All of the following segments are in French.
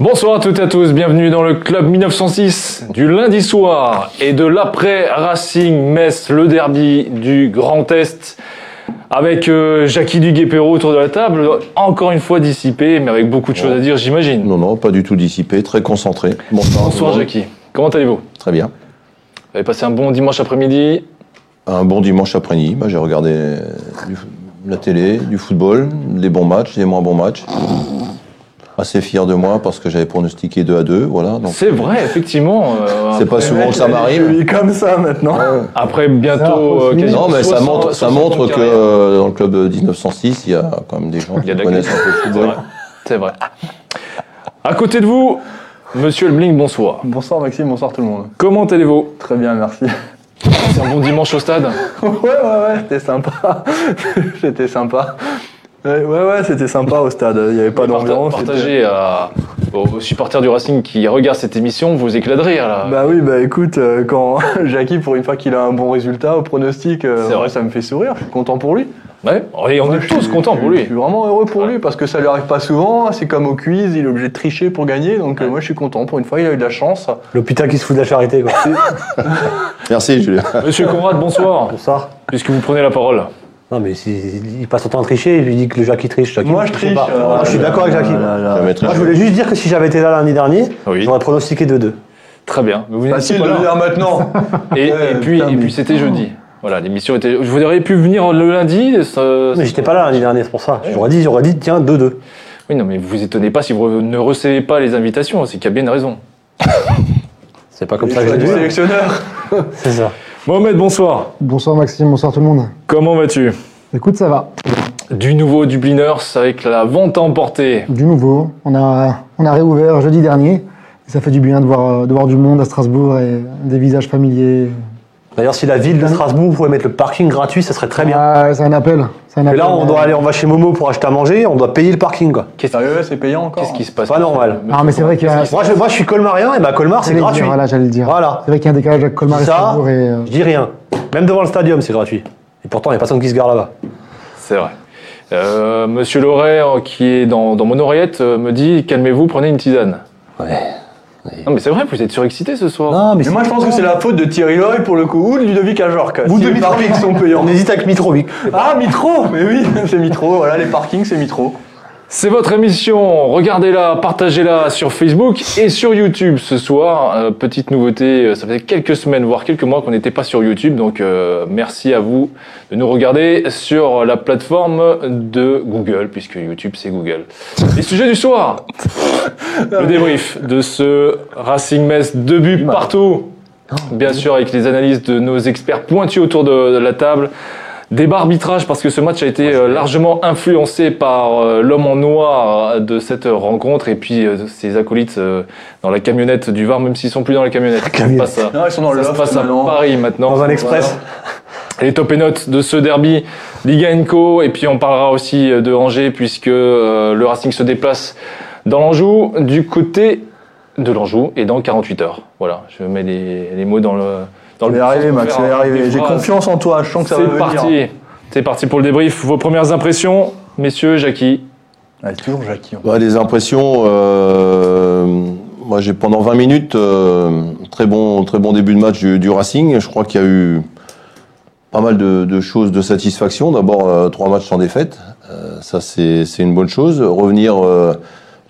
Bonsoir à toutes et à tous, bienvenue dans le club 1906 du lundi soir et de l'après Racing Metz, le derby du Grand Est. Avec euh, Jackie Duguay-Perrault autour de la table, encore une fois dissipé, mais avec beaucoup de choses à dire, j'imagine. Non, non, pas du tout dissipé, très concentré. Bonsoir, Bonsoir Jackie, comment allez-vous? Très bien. Vous avez passé un bon dimanche après-midi? Un bon dimanche après-midi. Bah, J'ai regardé du- la télé, du football, des bons matchs, des moins bons matchs. Assez fier de moi parce que j'avais pronostiqué 2 à 2. Voilà, donc C'est vrai, effectivement. euh, c'est pas après- souvent que ça m'arrive. Il est comme ça maintenant. Après bientôt euh, quasiment Non, mais ça 60 montre, ça 60 montre que euh, dans le club de 1906, il y a quand même des gens qui connaissent un peu le football. C'est vrai. À côté de vous, monsieur le Bling, bonsoir. Bonsoir Maxime, bonsoir tout le monde. Comment allez-vous? Très bien, merci. C'est un bon dimanche au stade? Ouais, ouais, ouais, c'était sympa. c'était sympa. Ouais, ouais, ouais, c'était sympa au stade. Il n'y avait pas d'ambiance. Partagez à- aux, aux supporters du Racing qui regardent cette émission, vous rire là. Bah oui, bah écoute, euh, quand Jackie, pour une fois qu'il a un bon résultat au pronostic, euh, C'est vrai. ça me fait sourire. Je suis content pour lui. Ouais, et on Ouais, est je tous suis- contents je- pour Je lui. suis vraiment heureux pour Ouais. lui parce que ça lui arrive pas souvent. C'est comme au quiz, il est obligé de tricher pour gagner. Donc euh, moi, je suis content. Pour une fois, il a eu de la chance. L'hôpital qui se fout de la charité, quoi. Merci, Julien. Monsieur Conrad, bonsoir, Bonsoir. puisque vous prenez la parole. Non, mais il passe son temps à tricher, il lui dit que le Jackie triche. Jackie, Moi, je triche, pas. euh, Ah, je suis d'accord avec Jackie. Très Moi, je voulais juste dire que si j'avais été là lundi dernier, Oui. j'aurais pronostiqué 2-2. Très bien. Mais vous n'étiez Facile pas de là. le dire maintenant. Et, Ouais, puis, putain, et mais- puis c'était jeudi. Voilà, l'émission était. Vous auriez pu venir le lundi. ça- Mais j'étais pas là lundi dernier, c'est pour ça. J'aurais dit, j'aurais dit, tiens, 2-2. Oui, non, mais vous étonnez pas si vous ne recevez pas les invitations, c'est qu'il y a bien une raison. C'est pas comme ça que j'ai du dit. sélectionneur. C'est ça. Mohamed, bonsoir. Bonsoir Maxime, bonsoir tout le monde. Comment vas-tu? Écoute, ça va. Du nouveau Dubliners avec la vente à emporter. Du nouveau, on a, on a réouvert jeudi dernier. Et ça fait du bien de voir, de voir du monde à Strasbourg et des visages familiers. D'ailleurs, si la ville de Strasbourg pouvait mettre le parking gratuit, ça serait très bien. Ah, c'est un appel. C'est un Et appel. là, on doit aller, on va chez Momo pour acheter à manger, on doit payer le parking, quoi. Sérieux, c'est payant encore. Qu'est-ce qui se passe Pas normal. Ah, mais c'est vrai qu'il y a. Moi, je, moi, je suis colmarien, et bah, Colmar, c'est J'allais le gratuit. dire, Voilà, j'allais le dire. Voilà. C'est vrai qu'il y a un décalage avec Colmar et Ça, Strasbourg. Et, euh, Je dis rien. Même devant le stadium, c'est gratuit. Et pourtant, il n'y a personne qui se gare là-bas. C'est vrai. Euh, Monsieur Loret, euh, qui est dans, dans mon oreillette, euh, me dit calmez-vous, prenez une tisane. Ouais. Non, mais c'est vrai, vous êtes surexcité ce soir. Non, Mais moi, je pense que c'est la faute de Thierry Loy pour le coup, ou de Ludovic Ajorc. Ou Si de Mitrovic. sont payants. On hésite avec Mitrovic. Ah, Mitro Mais oui, c'est Mitro. Voilà, les parkings, c'est Mitro. C'est votre émission, regardez-la, partagez-la sur Facebook et sur YouTube ce soir. Euh, petite nouveauté, euh, ça fait quelques semaines, voire quelques mois qu'on n'était pas sur YouTube, donc euh, merci à vous de nous regarder sur la plateforme de Google, puisque YouTube c'est Google. Les sujets du soir, le débrief de ce Racing Metz, deux buts partout, bien sûr avec les analyses de nos experts pointus autour de la table. Débat arbitrage parce que ce match a été euh, largement influencé par euh, l'homme en noir euh, de cette rencontre et puis euh, ses acolytes euh, dans la camionnette du Var, même s'ils sont plus dans la camionnette. Ça se passe à, Non, ils sont dans le ça se passe à maintenant. Paris maintenant. Dans un express. Les top et notes de ce derby Liga Co. Et puis on parlera aussi de Angers puisque euh, le Racing se déplace dans l'Anjou du côté de l'Anjou et dans 48 heures. Voilà, je mets les, les mots dans le dans Ça le va y arriver, Max, y arriver. J'ai confiance en toi, je sens que ça va C'est parti. C'est parti pour le débrief. Vos premières impressions, messieurs, Jackie. C'est toujours Jackie. hein. Bah, les impressions, euh, moi j'ai pendant 20 minutes, euh, très, bon, très bon début de match du, du Racing. Je crois qu'il y a eu pas mal de, de choses de satisfaction. D'abord, euh, trois matchs sans défaite, Euh, ça c'est c'est une bonne chose. Revenir, euh,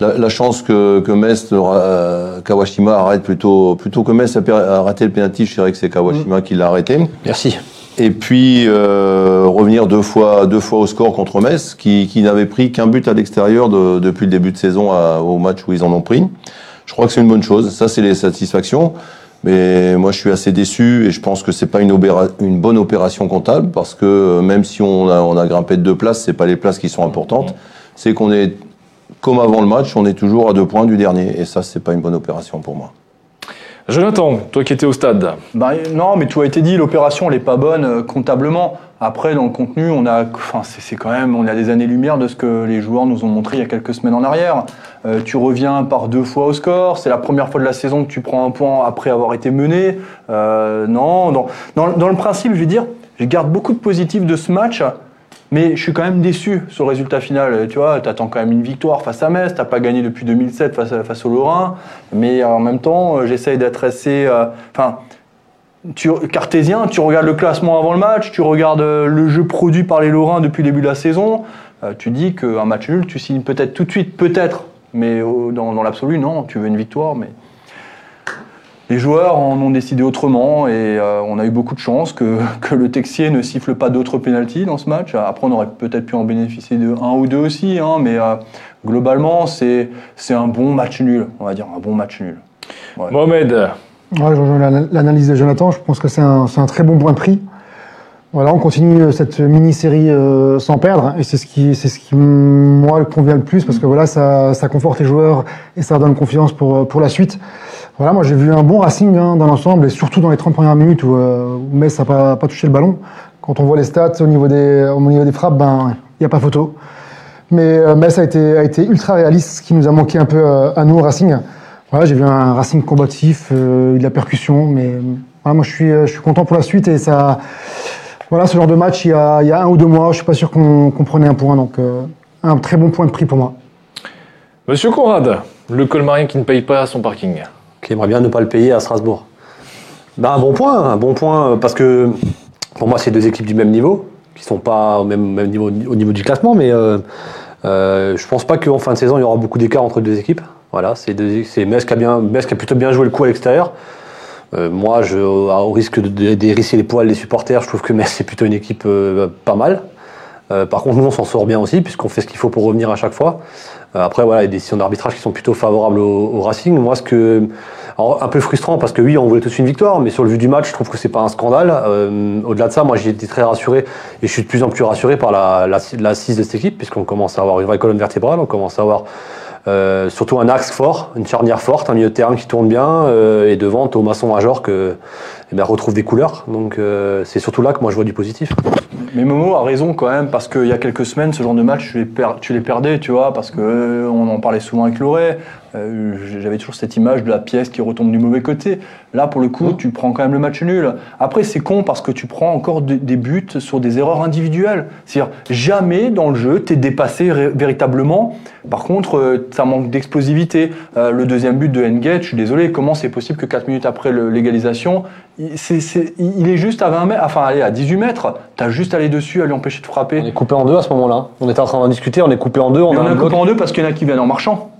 la, la chance que, que Metz, euh, Kawashima arrête plutôt, plutôt que Metz a, raté le penalty, je dirais que c'est Kawashima qui l'a arrêté. Merci. Et puis euh, revenir deux fois, deux fois au score contre Metz, qui, qui n'avait pris qu'un but à l'extérieur de- depuis le début de saison à- au match où ils en ont pris. Je crois que c'est une bonne chose. Ça, c'est les satisfactions. Mais moi, je suis assez déçu et je pense que c'est pas une, bonne opération comptable parce que euh, même si on a, on a grimpé de deux places, c'est pas les places qui sont importantes. C'est qu'on est comme avant le match, on est toujours à deux points du dernier. Et ça, c'est pas une bonne opération pour moi. Jonathan, toi qui étais au stade. Bah, non, mais tout a été dit, l'opération elle est pas bonne euh, comptablement. Après, dans le contenu, on a, enfin, c'est c'est quand même, on a des années-lumière de ce que les joueurs nous ont montré il y a quelques semaines en arrière. Euh, tu reviens par deux fois au score, c'est la première fois de la saison que tu prends un point après avoir été mené. Euh, non, dans, dans, dans le principe, je vais dire, je garde beaucoup de positifs de ce match, Mais je suis quand même déçu sur le résultat final. Tu vois, tu attends quand même une victoire face à Metz. Tu pas gagné depuis 2007 face, face au Lorrain. Mais en même temps, euh, j'essaye d'être assez. euh, Enfin. tu, cartésien, tu regardes le classement avant le match, tu regardes euh, le jeu produit par les Lorrains depuis le début de la saison, euh, tu dis qu'un match nul, tu signes peut-être tout de suite, peut-être, mais dans, dans l'absolu, non, tu veux une victoire, mais les joueurs en ont décidé autrement et euh, on a eu beaucoup de chance que, que le Texier ne siffle pas d'autres pénalties dans ce match. Après, on aurait peut-être pu en bénéficier de un ou deux aussi, hein, mais euh, globalement, c'est c'est un bon match nul, on va dire, un bon match nul. Mohamed, Ouais, l'analyse de Jonathan. Je pense que c'est un, c'est un très bon point de prix. Voilà, on continue euh, cette mini-série euh, sans perdre, et c'est ce qui, c'est ce qui moi convient le plus parce que voilà, ça, ça conforte les joueurs et ça donne confiance pour pour la suite. Voilà, moi j'ai vu un bon Racing hein, dans l'ensemble et surtout dans les 30 premières minutes où, euh, Metz n'a pas, touché le ballon. Quand on voit les stats au niveau des, au niveau des frappes, ben il n'y a pas photo. Mais euh, Metz a été, a été ultra réaliste, ce qui nous a manqué un peu euh, à nous au Racing. Voilà, j'ai vu un Racing combatif, euh, de la percussion, mais voilà, moi je suis, euh, je suis content pour la suite et ça, voilà, ce genre de match il y a, il y a un ou deux mois, je suis pas sûr qu'on qu'on prenait un point, donc un très bon point de prix pour moi. Monsieur Conrad, le colmarien qui ne paye pas son parking. Qui aimerait bien ne pas le payer à Strasbourg. Ben, un bon point, un bon point, euh, parce que pour moi, c'est deux équipes du même niveau, qui sont pas au même, niveau, au niveau du classement, mais euh, euh, je pense pas qu'en fin de saison, il y aura beaucoup d'écart entre deux équipes. Voilà, c'est Metz qui a Metz qui a plutôt bien joué le coup à l'extérieur. Euh, moi, je, au risque d'hérisser les poils des supporters, je trouve que Metz c'est plutôt une équipe euh, pas mal. Euh, par contre, nous, on s'en sort bien aussi, puisqu'on fait ce qu'il faut pour revenir à chaque fois. Euh, après, voilà, il y a des décisions d'arbitrage qui sont plutôt favorables au, Racing. Moi, ce que. Alors, un peu frustrant, parce que oui, on voulait tous une victoire, mais sur le vu du match, je trouve que c'est pas un scandale. Euh, Au-delà de ça, moi, j'ai été très rassuré, et je suis de plus en plus rassuré par la, la, l'assise de cette équipe, puisqu'on commence à avoir une vraie colonne vertébrale, on commence à avoir. euh, surtout un axe fort, une charnière forte, un milieu de terrain qui tourne bien, euh, et devant Thomasson Major que eh bien, retrouve des couleurs. Donc c'est surtout là que moi je vois du positif. Mais Momo a raison quand même, parce qu'il y a quelques semaines, ce genre de match, tu les, perdais, tu vois, parce que euh, en parlait souvent avec Loré. Euh, J'avais toujours cette image de la pièce qui retombe du mauvais côté. Là, pour le coup, tu prends quand même le match nul. Après, c'est con parce que tu prends encore de- des buts sur des erreurs individuelles. C'est-à-dire, jamais dans le jeu, tu es dépassé véritablement. Par contre, euh, ça manque d'explosivité. Euh, le deuxième but de Engate, je suis désolé, comment c'est possible que 4 minutes après l'égalisation, il, est juste à 20 mètres, enfin, allez, à 18 mètres, tu as juste à aller dessus, à lui empêcher de frapper. On est coupé en deux à ce moment-là. On était en train d'en discuter, on est coupé en deux, on a on bloc coupé en deux parce qu'il y en a qui viennent en marchant.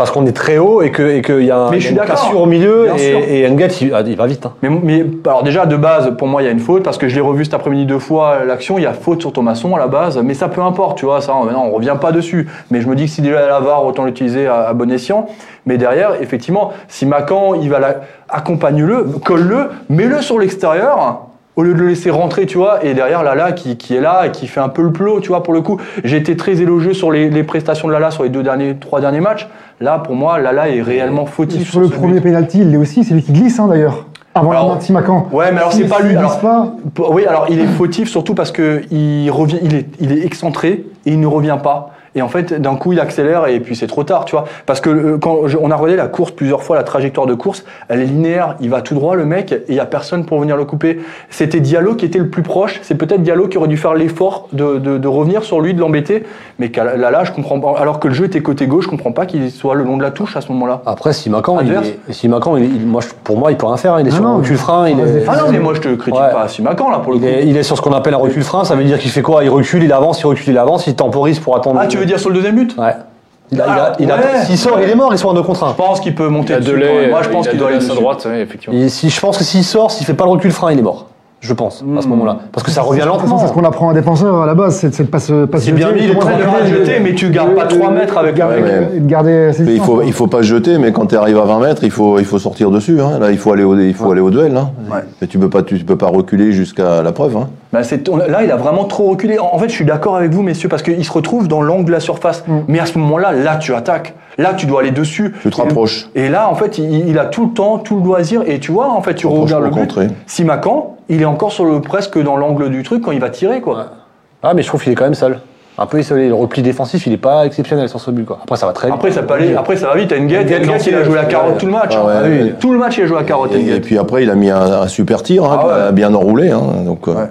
Parce qu'on est très haut et que et qu'il y a, un- Mais je suis une cassure au milieu et, et il, il va vite. hein. Mais, mais alors déjà de base, pour moi, il y a une faute parce que je l'ai revu cet après-midi deux fois l'action. Il y a faute sur Thomasson à la base, mais ça peu importe, tu vois. Ça, maintenant, on revient pas dessus. Mais je me dis que si déjà la VAR, autant l'utiliser à, à bon escient. Mais derrière, effectivement, si Macan, il va la, accompagne-le, colle-le, mets-le sur l'extérieur. Au lieu de le laisser rentrer, tu vois, et derrière Lala qui, qui est là et qui fait un peu le plot, tu vois, pour le coup. J'ai été très élogieux sur les, les prestations de Lala sur les deux derniers, trois derniers matchs. Là, pour moi, Lala est réellement Et fautif. sur le premier penalty, il l'est aussi, c'est lui qui glisse hein, d'ailleurs. Avant Alors, Simacan. Ouais, mais alors c'est pas lui. Alors, glisse pas, oui, alors il est fautif surtout parce que il revient, il est, il est excentré et il ne revient pas. Et en fait, d'un coup, il accélère et puis c'est trop tard, tu vois. Parce que euh, quand je- on a regardé la course plusieurs fois, la trajectoire de course, elle est linéaire. Il va tout droit, le mec, et il y a personne pour venir le couper. C'était Diallo qui était le plus proche. C'est peut-être Diallo qui aurait dû faire l'effort de, de, de revenir sur lui, de l'embêter. Mais qu'à- là, là, je comprends pas. Alors que le jeu était côté gauche, je comprends pas qu'il soit le long de la touche à ce moment-là. Après, si Macan, il est, si Macan, il, il- moi, je- pour moi, il peut rien faire. Il est sur non, un recul frein. Il est. Ah non, mais moi je te critique Ouais. pas Simacan là pour le il coup. est, il est sur ce qu'on appelle un recul frein. Ça veut dire qu'il fait quoi? Il recule, il avance, il recule, il avance, il temporise pour attendre. Ah, tu veux dire sur le deuxième but Ouais. Il a, il a- Ah, il a- ouais. S'il sort, il est mort. Ils sont en deux contre un. Je pense qu'il peut monter Il a dessus. Delay. Moi, je pense il qu'il doit aller à sa droite, ouais, effectivement. Et si, je pense que s'il sort, s'il fait pas le recul frein, il est mort. Je pense, à ce Hmm. moment-là. Parce que ça revient lentement. c'est ce qu'on apprend à un défenseur à la base, c'est de pas se pas C'est bien mis, trois à pas garder- jeter, mais tu gardes pas de- 3 de- mètres avec de garder- le il faut, il faut pas se jeter, mais quand tu arrives à 20 mètres, il faut, il faut sortir dessus. Hein. Là, il faut aller au, il faut aller au duel. Hein. Ouais. Mais tu peux pas, tu peux pas reculer jusqu'à la preuve. Hein. Bah, c'est- on- là, il a vraiment trop reculé. En en fait, je suis d'accord avec vous, messieurs, parce qu'il se retrouve dans l'angle de la surface. Mm. Mais à ce moment-là, là, tu attaques. Là, tu dois aller dessus. Tu te rapproches. Et là, en fait, il, il a tout le temps, tout le loisir. Et tu vois, en fait, tu regardes le but. contrer. Simacan, il est encore sur le, presque dans l'angle du truc quand il va tirer, quoi. Ah, mais je trouve qu'il est quand même seul. Un peu isolé. Le repli défensif, il est pas exceptionnel sur ce but. Quoi. Après, ça va très vite. Après, ça peut aller, après, ça va vite. N'Guet, il a joué la carotte tout le match. Ah ouais, hein. ouais. Tout le match, il a joué la carotte. Et, puis après, il a mis un, un super tir, hein, Ah ouais. bien enroulé. Hein. Donc, euh.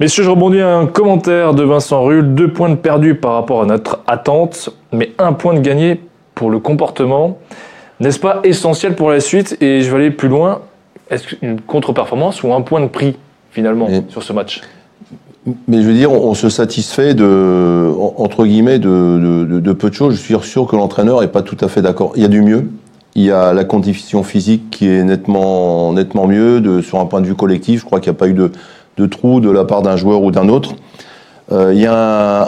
Messieurs, je rebondis à un commentaire de Vincent Rull. Deux points de perdus par rapport à notre attente, mais un point de gagné pour le comportement. N'est-ce pas essentiel pour la suite? Et je vais aller plus loin. Est-ce qu'une contre-performance ou un point de prix, finalement, Et- sur ce match? Mais je veux dire, on, se satisfait de, en- entre guillemets, de, de- de- de peu de choses. Je suis sûr que l'entraîneur est pas tout à fait d'accord. Il y a du mieux. Il y a la condition physique qui est nettement, nettement mieux. De, sur un point de vue collectif, je crois qu'il n'y a pas eu de, de trou de la part d'un joueur ou d'un autre. Euh, il y a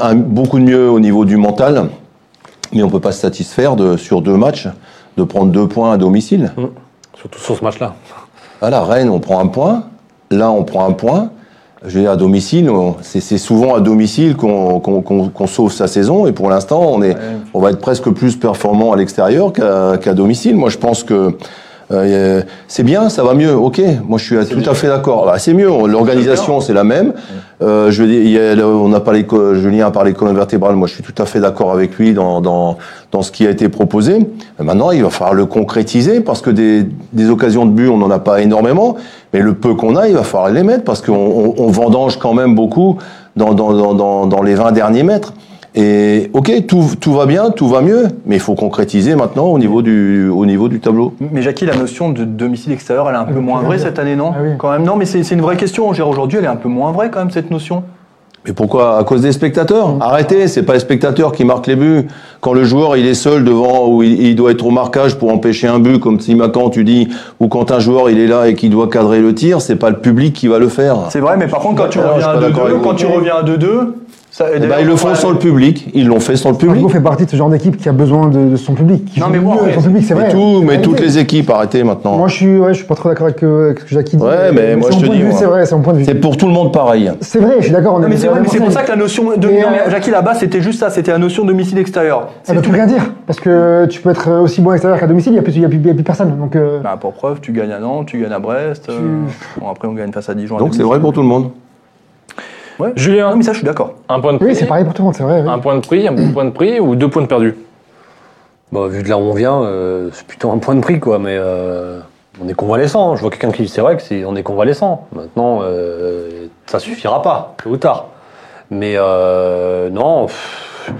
un, un- beaucoup de mieux au niveau du mental, mais on peut pas se satisfaire de, sur deux matchs de prendre deux points à domicile. Surtout sur ce match-là. À la Rennes, on prend un point. Là, on prend un point. Je veux dire, à domicile, on- c'est souvent à domicile qu'on sauve sa saison. Et pour l'instant, on, est, on va être presque plus performant à l'extérieur qu'à qu'à domicile. Moi, je pense que euh, c'est bien, ça va mieux. Ok, moi, je suis tout à fait d'accord. Bah, c'est mieux. L'organisation, c'est la même. Euh, je veux dire, il y a- on a parlé, Julien a parlé colonne vertébrale. Moi, je suis tout à fait d'accord avec lui dans, dans, dans ce qui a été proposé. Maintenant, il va falloir le concrétiser parce que des, des occasions de but, on n'en a pas énormément. Mais le peu qu'on a, il va falloir les mettre parce qu'on on, on vendange quand même beaucoup dans, dans, dans, dans, dans les 20 derniers mètres. Et ok, tout, tout va bien, tout va mieux, mais il faut concrétiser maintenant au niveau du, au niveau du tableau. Mais Jackie, la notion de domicile extérieur, elle est un peu oui, moins vraie cette année, non Ah oui. Quand même, non, mais c'est c'est une vraie question. Aujourd'hui, elle est un peu moins vraie quand même cette notion. Mais pourquoi? À cause des spectateurs? Arrêtez, c'est pas les spectateurs qui marquent les buts. Quand le joueur il est seul devant ou il, il doit être au marquage pour empêcher un but, comme Simacan tu dis, ou quand un joueur il est là et qui doit cadrer le tir, c'est pas le public qui va le faire. C'est vrai, mais par contre, quand tu reviens à suis pas d'accord 2-2, avec quand tu reviens à 2-2, ça. Eh ben, ils le font sans le public. Ils l'ont fait sans le public. Strasbourg fait partie de ce genre d'équipe qui a besoin de, de son public. qui Non, mais après, son public, c'est Mais, vrai. tout, mais toutes les équipes, arrêtez maintenant. Moi, je suis, ouais, je suis pas trop d'accord avec, euh, avec ce que Jackie dit. Ouais, mais moi, c'est je te dis, moi. C'est vrai, c'est mon point de vue. C'est pour tout le monde pareil. C'est vrai, je suis d'accord. mais c'est vrai, mais c'est pour ça que la notion de. Non, mais euh, Jackie, là-bas, c'était juste ça, c'était la notion de domicile extérieur. Ça C'est veut rien dire. Parce que tu peux être aussi bon à l'extérieur qu'à domicile, il n'y a, plus- il y a plus- il y a plus personne. Donc, euh, Bah, pour preuve, tu gagnes à Nantes, tu gagnes à Brest. euh, bon, après, on gagne face à Dijon. Donc c'est vrai pour tout le monde. Ouais. Julien, Non, mais ça, je suis d'accord. un point de prix oui, c'est pareil pour tout le monde, c'est vrai. oui. Un point de prix, un bon point de prix ou deux points de perdus? Bah, vu de là où on vient, euh, c'est plutôt un point de prix, quoi. Mais euh, on est convalescent. Je vois quelqu'un qui dit c'est vrai que c'est on est convalescent. Maintenant, euh, ça suffira pas, tôt ou tard. Mais euh, non. pff,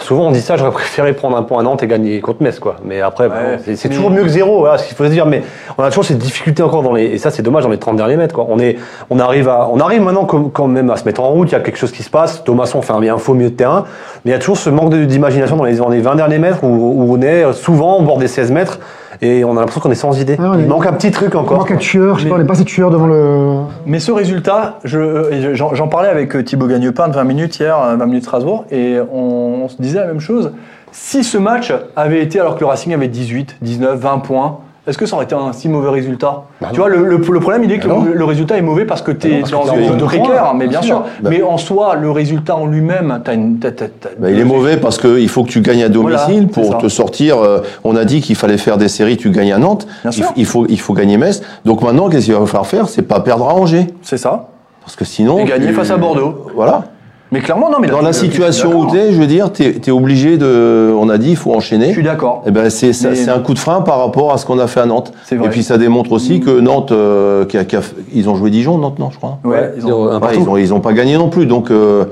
souvent on dit ça, j'aurais préféré prendre un point à Nantes et gagner contre Metz, quoi. Mais après, c'est toujours mieux que zéro, voilà ce qu'il faut se dire. Mais on a toujours cette difficulté encore dans les, et ça c'est dommage dans les 30 derniers mètres, quoi. On est, on arrive à, on arrive maintenant quand même à se mettre en route. Il y a quelque chose qui se passe. Thomasson fait un bien faux milieu de terrain, mais il y a toujours ce manque d'imagination dans les, dans les 20 derniers mètres où, où on est souvent au bord des 16 mètres et on a l'impression qu'on est sans idée. Ah, est- Il manque un petit truc Il encore. manque un tueur, je sais pas, on n'est pas assez tueur devant le. Mais ce résultat, je- euh, j'en parlais avec euh, Thibaut Gagnepin de 20 minutes hier, euh, 20 minutes Strasbourg, et on, on se disait la même chose. Si ce match avait été alors que le Racing avait 18, 19, 20 points, est-ce que ça aurait été un si mauvais résultat Tu vois, le, le- le problème, il est que Bah le, le résultat est mauvais parce que tu es que dans une zone précaire, mais bien bien sûr. sûr. Bah- mais en soi, le résultat en lui-même, t'as une. t'as- t'as- t'as- Bah, il est mauvais parce qu'il faut que tu gagnes à domicile Voilà, pour te sortir. euh, on a dit qu'il fallait faire des séries, tu gagnes à Nantes. Bien Il, sûr. il faut, il faut gagner Metz. Donc maintenant, qu'est-ce qu'il va falloir faire? C'est pas perdre à Angers. C'est ça. Parce que sinon. Et gagner tu- face à Bordeaux. Voilà. Mais clairement, non, mais Dans la je situation où tu es, je veux dire, tu es, obligé de. On a dit, il faut Je enchaîner. suis d'accord. Eh ben c'est Mais- un coup de frein par rapport à ce qu'on a fait à Nantes. C'est vrai. Et puis ça démontre aussi que Nantes, euh, qui a- qui a- ils ont joué Dijon, Nantes, non, je crois. Ouais, ils ont- Ouais, ils ont ils ont pas gagné non plus. Donc euh,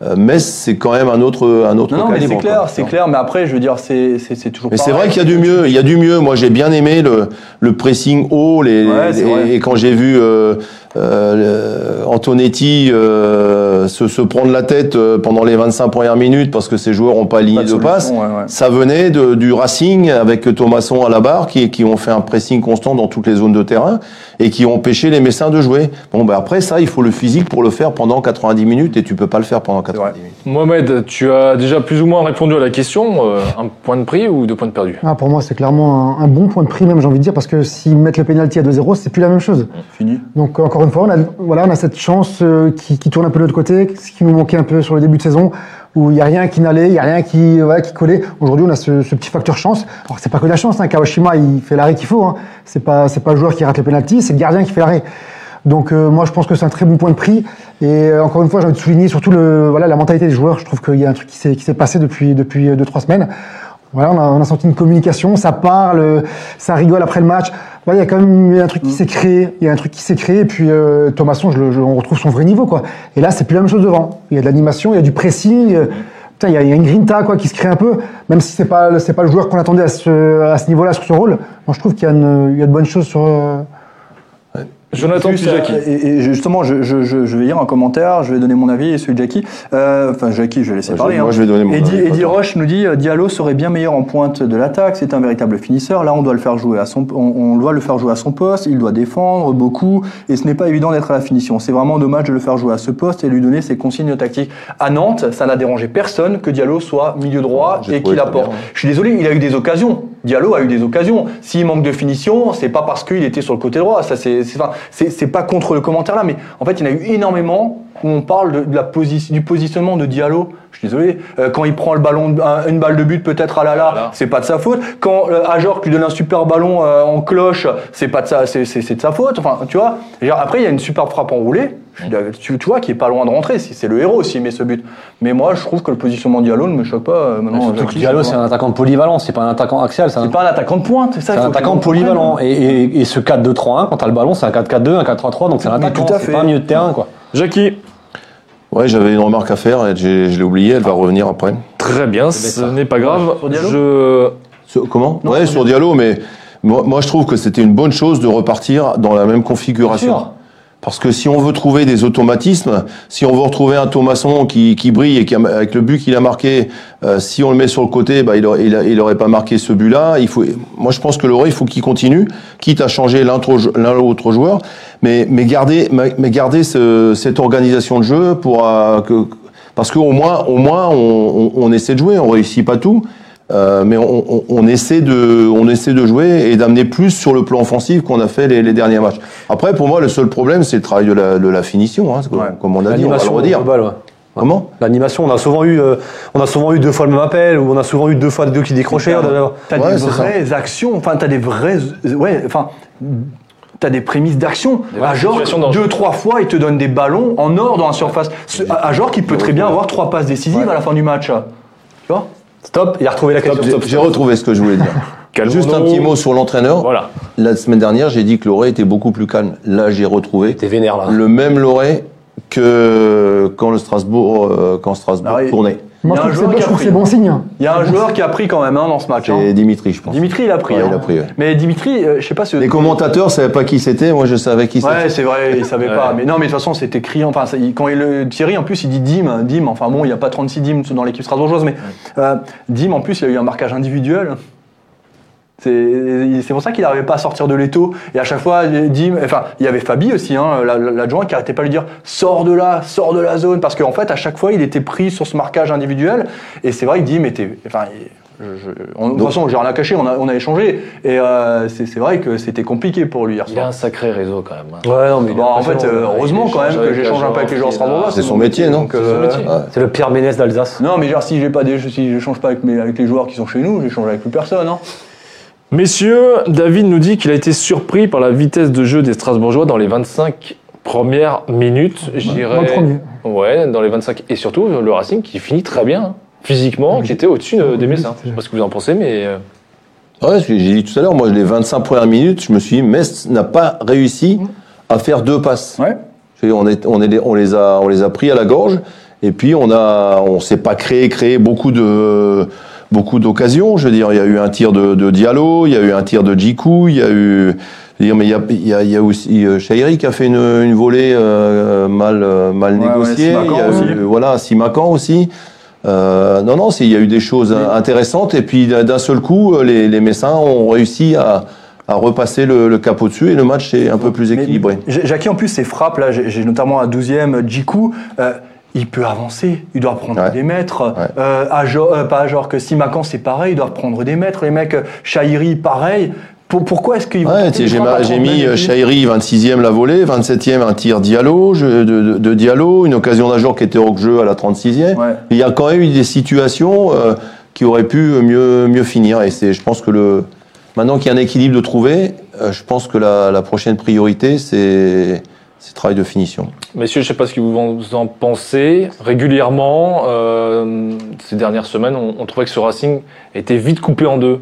euh, Metz, c'est quand même un autre un autre. Non, non, mais c'est clair, c'est clair. Mais après, je veux dire, c'est c'est- c'est toujours Mais c'est vrai qu'il y a du mieux. Il y a du mieux. Moi, j'ai bien aimé le, le pressing haut. Les, Ouais, les- vrai. et quand j'ai vu euh, euh, Antonetti euh, se, se prendre la tête euh, pendant les 25 premières minutes parce que ces joueurs n'ont pas aligné Pas de de, passe, solution, ouais, ouais. ça venait de, du Racing avec Thomasson à la barre qui, qui ont fait un pressing constant dans toutes les zones de terrain et qui ont empêché les Messins de jouer. Bon, ben après ça, il faut le physique pour le faire pendant 90 minutes et tu peux pas le faire pendant 90 vrai. minutes. Mohamed, tu as déjà plus ou moins répondu à la question. euh, un point de prix ou deux points de perdus Ah, pour moi, c'est clairement un, un bon point de prix, même, j'ai envie de dire, parce que s'ils mettent le pénalty à 2-0, c'est plus la même chose. Fini. Donc, encore une on a, voilà, on a cette chance euh, qui, tourne un peu de l'autre côté, ce qui nous manquait un peu sur le début de saison, où il n'y a rien qui n'allait, il n'y a rien qui, voilà, qui collait. Aujourd'hui, on a ce, petit facteur chance. Alors, c'est pas que de la chance, hein. Kawashima, il fait l'arrêt qu'il faut. Hein. C'est pas, c'est pas le joueur qui rate le pénalty, c'est le gardien qui fait l'arrêt. Donc, euh, moi, je pense que c'est un très bon point de prix. Et euh, encore une fois, j'ai envie de souligner surtout le, voilà, la mentalité des joueurs. Je trouve qu'il y a un truc qui s'est, qui s'est passé depuis, depuis deux, trois semaines. Voilà, on a, on a senti une communication, ça parle, euh, ça rigole après le match. Là, il y a quand même un truc qui s'est créé. Il y a un truc qui s'est créé. Et puis euh, Thomasson, je, le- je- on retrouve son vrai niveau, quoi. Et là, c'est plus la même chose devant. Il y a de l'animation, il y a du pressing. euh, Putain, il y, a, il y a une grinta quoi qui se crée un peu, même si c'est pas c'est pas le joueur qu'on attendait à ce, à ce niveau-là sur ce rôle. Moi, je trouve qu'il y a une, il y a de bonnes choses sur. Jonathan Juste, puis Jackie. euh, Et, et justement, je, je, je, je vais lire un commentaire, je vais donner mon avis et celui de Jackie. Euh, Enfin, Jackie, je vais laisser Moi, je- parler. moi, hein. je vais donner mon Eddie, avis, Eddie. Roche nous dit euh, Diallo serait bien meilleur en pointe de l'attaque. C'est un véritable finisseur. Là, on doit le faire jouer à son, on, on doit le faire jouer à son poste. Il doit défendre beaucoup et ce n'est pas évident d'être à la finition. C'est vraiment dommage de le faire jouer à ce poste et lui donner ses consignes tactiques. À Nantes, ça n'a dérangé personne que Diallo soit milieu droit et qu'il apporte. bien. Je suis désolé, il a eu des occasions. Diallo a eu des occasions. S'il manque de finition, c'est pas parce qu'il était sur le côté droit. Ça, c'est, pas contre le commentaire là, mais en fait, il y en a eu énormément où on parle de, de la position, du positionnement de Diallo. Je suis désolé. Euh, quand il prend le ballon, un- une balle de but peut-être à la la, Voilà. c'est pas de sa faute. Quand euh, Ajorc lui donne un super ballon euh, en cloche, c'est pas de sa, c'est, de sa faute. Enfin, tu vois. Dire, Après, il y a une super frappe enroulée. D'accord- Tu, tu vois, qui est pas loin de rentrer. Si c'est le héros s'il met ce but. Mais moi, je trouve que le positionnement de Diallo ne me choque pas. euh, maintenant, Surtout que Diallo, c'est un attaquant polyvalent, c'est pas un attaquant axial, c'est un, pas un attaquant de pointe, c'est ça. un attaquant polyvalent. Et, et, et ce 4-2-3-1, quand t'as le ballon, c'est un 4-4-2, un 4-3-3, donc c'est un attaquant, tout à c'est fait. pas un milieu de terrain, quoi. Jackie. Ouais, j'avais une remarque à faire, et je l'ai oubliée, elle va revenir après. Très bien, ce n'est pas grave. Sur Diallo Je Sur- comment Non, Ouais, sur sur Diallo, mais moi, moi, je trouve que c'était une bonne chose de repartir dans la même configuration. Parce que si on veut trouver des automatismes, si on veut retrouver un Thomasson qui, qui brille et qui a- avec le but qu'il a marqué, euh, si on le met sur le côté, bah, il, aurait, il, il aurait pas marqué ce but-là. Il faut, moi, je pense que Loré, il faut qu'il continue, quitte à changer l'un ou l'autre joueur, mais, mais garder, mais garder ce- cette organisation de jeu pour euh, que, parce qu'au moins, au moins, on, on, on essaie de jouer. On réussit pas tout. Euh, mais on, on, on essaie de, on essaie de jouer et d'amener plus sur le plan offensif qu'on a fait les, les derniers matchs. Après, pour moi, le seul problème, c'est le travail de la, de la finition, hein, comme, Ouais. comme on a dit, on va le L'animation redire. ouais. Comment? L'animation, on a souvent eu, euh, on a souvent eu deux fois le même appel, ou on a souvent eu deux fois deux qui décrochaient. T'as Ouais, des ça. vraies actions, enfin t'as des vraies, ouais, enfin t'as des prémices d'action. À genre deux trois fois, il te donne des ballons en or dans la surface. Ce- À genre qui peut très bien avoir trois passes décisives à la fin du match. Tu vois? Stop, il a retrouvé la question. J'ai j'ai retrouvé ce que je voulais dire. Juste un petit mot sur l'entraîneur. Voilà. La semaine dernière, j'ai dit que Loré était beaucoup plus calme. Là, j'ai retrouvé T'es vénère, là. le même Loré que quand le Strasbourg, euh, quand Strasbourg Ah tournait. Moi, Il y je a un trouve que joueur c'est qui a je trouve que pris. c'est bon signe. Il y a un joueur qui a pris quand même hein, dans ce match. hein. C'est Dimitri, je pense. Dimitri, il a pris. Ouais, il hein. a pris, ouais. Mais Dimitri, euh, je sais pas si. Les commentateurs savaient pas qui c'était. Moi, je savais qui c'était. Ouais, c'est vrai, il savait Ouais. pas. Mais non, mais de toute façon, c'était criant. Enfin, ça- il- quand il, le- Thierry, en plus, il dit Dim, Dim. Enfin bon, il n'y a pas 36 Dim dans l'équipe strasbourgeoise, mais euh, Dim, en plus, il a eu un marquage individuel. C'est c'est pour ça qu'il n'arrivait pas à sortir de l'étau. Et à chaque fois, Dim, enfin, il y avait Fabi aussi, hein, la- la- l'adjoint, qui arrêtait pas de lui dire sors de là, sors de la zone, parce qu'en fait, à chaque fois, il était pris sur ce marquage individuel. Et c'est vrai que Dim était, enfin, je- je- on- de toute façon, j'ai rien à cacher, on a, on a échangé. Et euh, c'est c'est vrai que c'était compliqué pour lui hier Il a soir. un sacré réseau quand même. hein. Ouais, non, mais Bon, en fait, euh, heureusement quand même que j'échange un peu avec les joueurs Ajorc, strasbourgeois. C'est son métier, non? donc, C'est son euh, métier. Ouais. c'est le Pierre Ménès d'Alsace. Non, mais genre, si pas des, si j'échange pas avec, mes, avec les joueurs qui sont chez nous, j'échange avec plus personne. Hein. Messieurs, David nous dit qu'il a été surpris par la vitesse de jeu des Strasbourgeois dans les 25 premières minutes. Je dirais. Ouais, dans les 25. Et surtout, le Racing qui finit très bien, hein, physiquement, qui était au-dessus des Messins. Je sais pas ce que vous en pensez, mais. euh, Ouais, j'ai j'ai dit tout à l'heure, moi, les 25 premières minutes, je me suis dit, Metz n'a pas réussi à faire deux passes. Ouais. C'est- On, est, on, est, on, les a, on les a pris à la gorge, et puis on a, on s'est pas créé, créé beaucoup de, beaucoup d'occasions. Je veux dire, il y a eu un tir de, de Diallo, il y a eu un tir de Djikou, il y a eu, dire, mais il y a, il y a, il y a aussi euh, Chahiri qui a fait une, une volée euh, mal, euh, mal Ouais, négociée. ouais, il y a aussi. eu, voilà, Simakan aussi. Euh, non, non, il y a eu des choses intéressantes, et puis d'un seul coup, euh, les, les Messins ont réussi à, à repasser le, le cap au-dessus, et le match est un peu plus équilibré. Jackie, en plus, ses frappes, là, j'ai notamment un 12e, Djikou, euh, il peut avancer, il doit prendre Ouais. des mètres. Ouais. Euh, Ajor- euh, pas genre que Simakan, c'est pareil, ils doivent prendre des mètres. Les mecs, Chahiri, pareil. Pour- pourquoi est-ce qu'ils vont Ouais, j'ai frappe à ma- j'ai 30 mis mètres euh, et puis- Chahiri 26e la volée, 27e un tir Diallo, de, de, de Diallo, une occasion d'un joueur qui était hors jeu à la 36e. Ouais. Il y a quand même eu des situations euh, qui auraient pu mieux, mieux finir. Et c'est, je pense que le, maintenant qu'il y a un équilibre de trouver, je pense que la, la prochaine priorité, c'est, c'est le travail de finition. Messieurs, je ne sais pas ce que vous en- en pensez. Régulièrement, euh, ces dernières semaines, on, on trouvait que ce Racing était vite coupé en deux.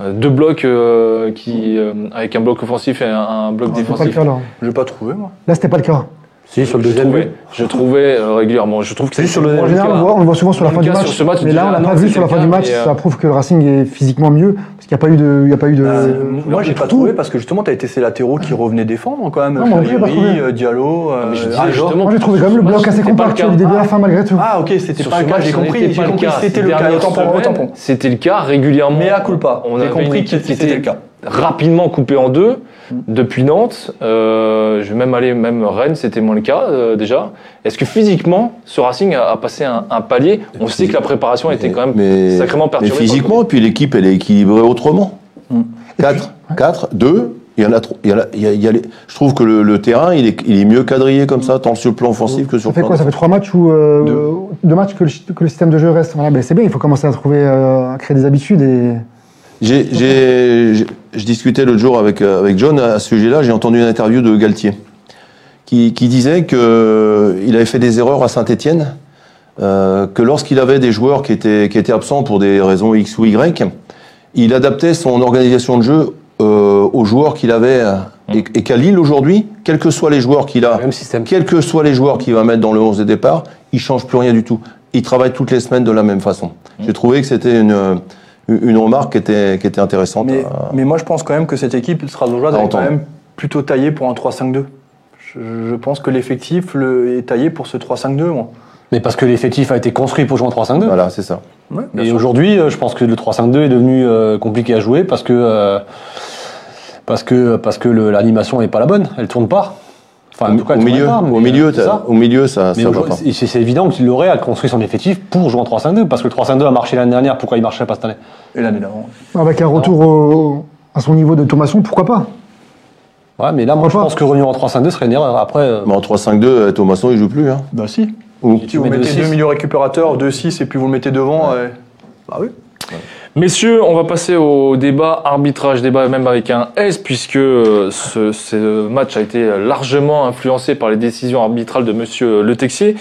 Euh, deux blocs euh, qui, euh, avec un bloc offensif et un, un bloc C'était pas le défensif. cas là. Je l'ai pas trouvé, moi. Là, c'était pas le cas. Si, sur le Je deuxième trouvais, but. je trouvais euh, régulièrement. Je trouve que c'est sur le- En général, on le voit, on le voit souvent sur la fin du match. ce mais là, on l'a non, pas vu sur la fin du match. mais, euh, Ça prouve que le Racing est physiquement mieux. Parce qu'il n'y a pas eu de, il y a pas eu de. Euh, moi, j'ai pas trouvé parce que justement, tu as été ces latéraux qui revenaient défendre quand même. Non, moi non plus, j'ai pas Chahiri, trouvé. euh, Diallo. euh, mais je disais ah, justement- Moi, j'ai trouvé quand même le bloc assez compact du début à la fin, malgré tout. Ah, ok, c'était Sur pas ce le cas, match, j'ai compris, c'était le cas. C'était le cas régulièrement. Mais à culpa. On avait compris que c'était était le cas. rapidement coupée en deux depuis Nantes. Euh, je vais même aller, même Rennes, c'était moins le cas euh, déjà. Est-ce que physiquement, ce Racing a, a passé un, un palier? On sait que la préparation était quand même mais, sacrément mais perturbée. physiquement, et puis l'équipe, elle est équilibrée autrement. Mm. 4, 4, 2, il y en a trop. Il y en a, il y a- il y a les- je trouve que le, le terrain, il est, il est mieux quadrillé comme ça, tant sur le plan offensif que sur Ça fait le plan quoi? Ça fait trois matchs ou euh, Deux. deux matchs que le, que le système de jeu reste. Voilà, ben c'est bien. Il faut commencer à trouver, euh, à créer des habitudes et. J'ai- je discutais l'autre jour avec, euh, avec John à ce sujet-là. J'ai entendu une interview de Galtier qui, qui disait qu'il avait fait des erreurs à Saint-Etienne, que lorsqu'il avait des joueurs qui étaient, qui étaient absents pour des raisons X ou Y, il adaptait son organisation de jeu euh, aux joueurs qu'il avait. euh, Et, et qu'à Lille aujourd'hui, quels que soient les joueurs qu'il a, quels que soient les joueurs qu'il va mettre dans le 11 de départ, il change plus rien du tout. Il travaille toutes les semaines de la même façon. J'ai trouvé que c'était une, euh, une remarque qui était, qui était intéressante. Mais, à- mais moi, je pense quand même que cette équipe Strasbourgeoise est quand même plutôt taillée pour un 3-5-2. Je, je pense que l'effectif le- est taillé pour ce 3-5-2, moi. Mais parce que l'effectif a été construit pour jouer en 3-5-2. Voilà, c'est ça. Ouais, Et aujourd'hui, euh, je pense que le 3-5-2 est devenu euh, compliqué à jouer parce que euh, parce que parce que l'animation n'est pas la bonne, elle tourne pas. Enfin, en tout cas, au, milieu, pas, mais, au milieu, euh, ça. au milieu, ça, Mais ça c'est c'est évident qu'il aurait à construire son effectif pour jouer en 3-5-2 parce que le 3-5-2 a marché l'année dernière. Pourquoi il marcherait pas cette année Et l'année d'avant. Avec un retour au- à son niveau de Thomasson, pourquoi pas Ouais, mais là, moi, je pense que revenir en 3-5-2 serait une erreur. Après, euh, Mais en 3-5-2, euh, Thomasson, il joue plus. Hein. Bah si. Ou- Si vous mettez deux six. milieux récupérateurs, 2-6 et puis vous le mettez devant, euh, bah oui. Messieurs, on va passer au débat arbitrage, débat même avec un S, puisque euh, ce, match a été largement influencé par les décisions arbitrales de Monsieur Le Texier.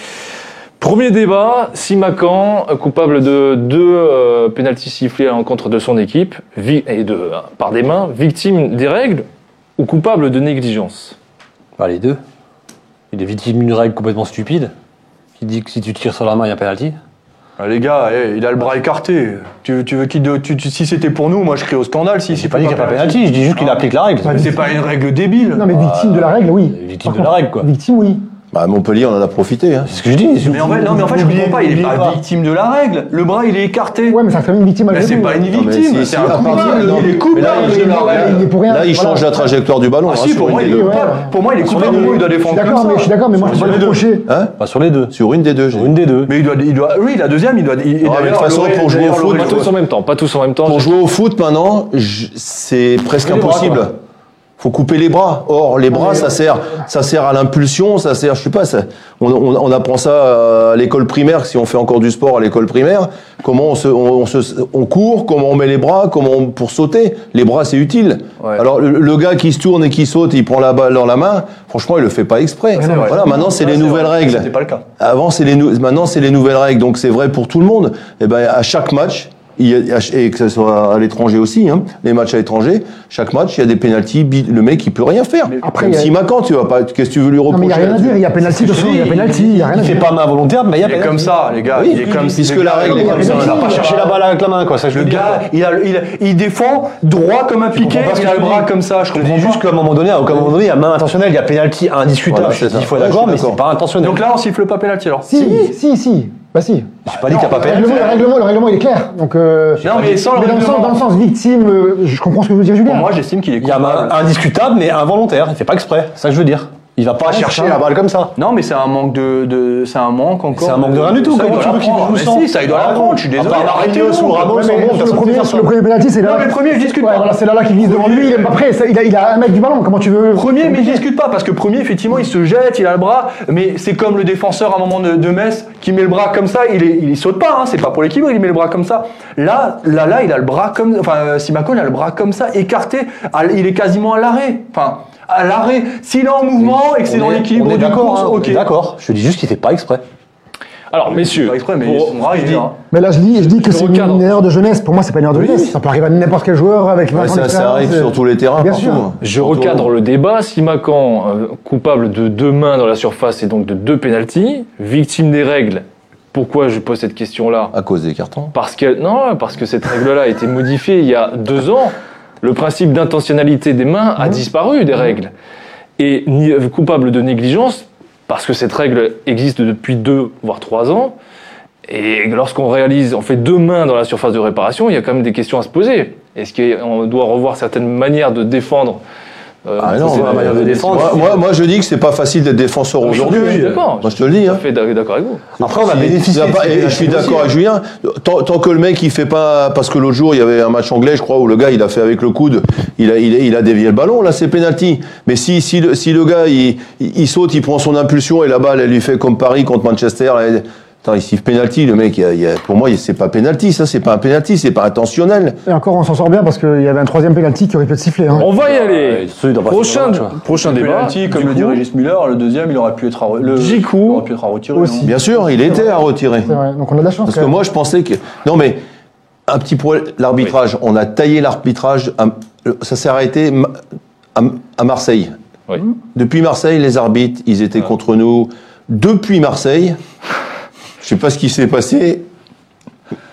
Premier débat, Simacan, coupable de deux euh, pénaltys sifflés à l'encontre de son équipe, par des mains, victime des règles ou coupable de négligence? Bah, les deux. Il est victime d'une règle complètement stupide qui dit que si tu tires sur la main, il y a penalty. Ah, les gars, eh, il a le bras écarté. Tu, tu veux qu'il de- tu- tu- si c'était pour nous, moi je crie au scandale. Si c'est pas dit qu'il n'y a pas penalty, je dis juste qu'il Ah. applique la règle. Mais c'est pas une règle débile. Non, mais victime de la règle, oui. victime Par de la règle, quoi. Victime, oui. Bah, à Montpellier, on en a profité. Hein. C'est ce que je dis. Mais en fait, non, mais en fait, je comprends pas. Il est oubliez pas, pas. victime de la règle. Le bras, il est écarté. Ouais, mais ça fait une victime Mais malgré c'est tout. pas une Non, mais victime, c'est un à coupable. non, Il est mais là, coupable de la règle. Là, il Voilà. change la trajectoire du ballon. Ah hein, si, pour une moi, il est coupable. Pour moi, il est coupable. Pour moi, il doit défendre comme d'accord, mais je ça. suis d'accord, mais moi je Sur peux les deux. reprocher. Hein Pas sur les deux. Sur une des deux. Sur une des deux. Mais il doit, il doit, oui, la deuxième, il doit. Il, mais de toute façon, pour jouer au foot, Pas tous en même temps, pas tous en même temps. Pour jouer au foot maintenant, c'est presque impossible. Faut couper les bras. Or, les bras, ça sert, ça sert à l'impulsion, ça sert, je sais pas, ça- on, on- on apprend ça à l'école primaire, si on fait encore du sport à l'école primaire. Comment on, se, on, on se- on court, comment on met les bras, comment on- pour sauter. Les bras, c'est utile. Ouais. Alors, le, le gars qui se tourne et qui saute, il prend la balle dans la main. Franchement, il le fait pas exprès. Vrai. Voilà, maintenant, c'est les nouvelles vrai. règles. C'était pas le cas. Avant, c'est les maintenant, c'est les nouvelles règles, donc c'est vrai pour tout le monde. Et ben, à chaque match, et que ce soit à l'étranger aussi, hein, les matchs à l'étranger, chaque match, il y a des pénalties. Le mec, il peut rien faire. Après, Même y a- si Macan, tu vas pas, qu'est-ce que tu veux lui Non, reprocher mais il n'y a rien à dire. Il y a pénalty, de il y a pénalty, il n'y a rien à Il fait dire. pas main volontaire, mais il y a Il est comme ça, les gars. Oui, il est comme puisque la règle est il comme ça. Il va pas chercher la balle avec la main, quoi. Ça, je Le dire. gars, il, a, il, il défend droit comme un piqué, il a le bras comme ça. Je comprends dis juste qu'à un moment donné, à aucun moment donné, il y a main intentionnelle, il y a penalty indiscutable. Il faut d'accord, mais c'est pas intentionnel. Donc là, on siffle pas pénalty alors. Si, si, si. Bah si. j'ai pas dit qu'il n'y a pas Le règlement, le règlement, le règlement, il est clair. Donc, euh, Non, mais sans le mais dans le sens, règlement. dans le sens victime, euh, je comprends ce que vous dire, Julien. Pour moi, j'estime qu'il est Il y a coupable. indiscutable, mais involontaire. Il fait pas exprès. C'est ça que je veux dire. Il va pas Ouais, chercher ça. la balle comme ça. Non, mais c'est un manque de, de c'est un manque encore. C'est un manque de rien du tout. Ça, il Comment doit tu veux qu'il joue sans si, ça, il doit Ah, l'apprendre. Je suis désolé. Arrêtez Marquinhos ou Ramos, le premier, le premier penalty, c'est là. Non, mais le premier, je discute pas. c'est là, là qui glisse devant lui. Il est après, ça- il a, il a un mec du ballon. Comment tu veux Premier, mais je discute pas parce que premier, effectivement, il se jette, il a le bras, mais c'est comme le défenseur à un moment de, Metz qui met le bras comme ça, il, il saute pas, hein, c'est pas pour l'équilibre, il met le bras comme ça. Là, là, là, il a le bras comme, enfin, euh, Simakon a le bras comme ça, écarté, il est quasiment à l'arrêt. Enfin, à l'arrêt. S'il est en mouvement et que c'est dans l'équilibre du hein, est ok. D'accord. Je te dis juste qu'il fait pas exprès. Alors, messieurs, Pas exprès, mais pour- rares, je dis- hein. Mais là, je dis, je dis que c'est une erreur de jeunesse. Pour moi, c'est pas une erreur de jeunesse. Ça peut arriver à n'importe quel joueur avec 20 Ouais, ça, ça arrive sur tous les terrains, Bien partout. sûr. hein. Je Partout. recadre le débat. Simacan, euh, coupable de deux mains dans la surface et donc de deux pénalties, victime des règles. Pourquoi je pose cette question-là? À cause des cartons. Parce que non, parce que cette règle-là a été modifiée il y a deux ans. Le principe d'intentionnalité des mains a disparu des règles. Et ni- euh, coupable de négligence parce que cette règle existe depuis deux voire trois ans. Et lorsqu'on réalise, on fait deux mains dans la surface de réparation, il y a quand même des questions à se poser. Est-ce qu'on doit revoir certaines manières de défendre euh, Ah non, c'est la manière de défendre. Moi, moi, moi, je dis que c'est pas facile d'être défenseur Je suis aujourd'hui. d'accord. Moi, je te le dis. À Hein. fait d'accord avec vous. Après, on a bénéficié. je suis d'accord avec Julien. Tant, tant que le mec il fait pas, parce que l'autre jour il y avait un match anglais, je crois, où le gars il a fait avec le coude, il a, il a, il a dévié le ballon. Là, c'est penalty. Mais si, si, le, si le gars il, il, il saute, il prend son impulsion et la balle elle lui fait comme Paris contre Manchester. elle- Attends, il siffle penalty, le mec. il y a- il y a- pour moi, c'est pas penalty. Ça, c'est pas un penalty, c'est pas intentionnel. Et encore, on s'en sort bien parce qu'il y avait un troisième penalty qui aurait pu être sifflé. Hein. On va y aller. Prochain, prochain débat. Penalty, comme Du le dit Régis Muller, le deuxième, il aurait pu être à, le, il aurait pu être à retirer. aussi. Bien sûr, il était à retirer. Vrai. Donc on a de la chance. Parce que même. moi, je pensais que. Non, mais un petit problème. L'arbitrage, on a taillé l'arbitrage. à- Ça s'est arrêté à, à Marseille. Oui. Depuis Marseille, les arbitres, ils étaient contre nous. Depuis Marseille, je sais pas ce qui s'est passé.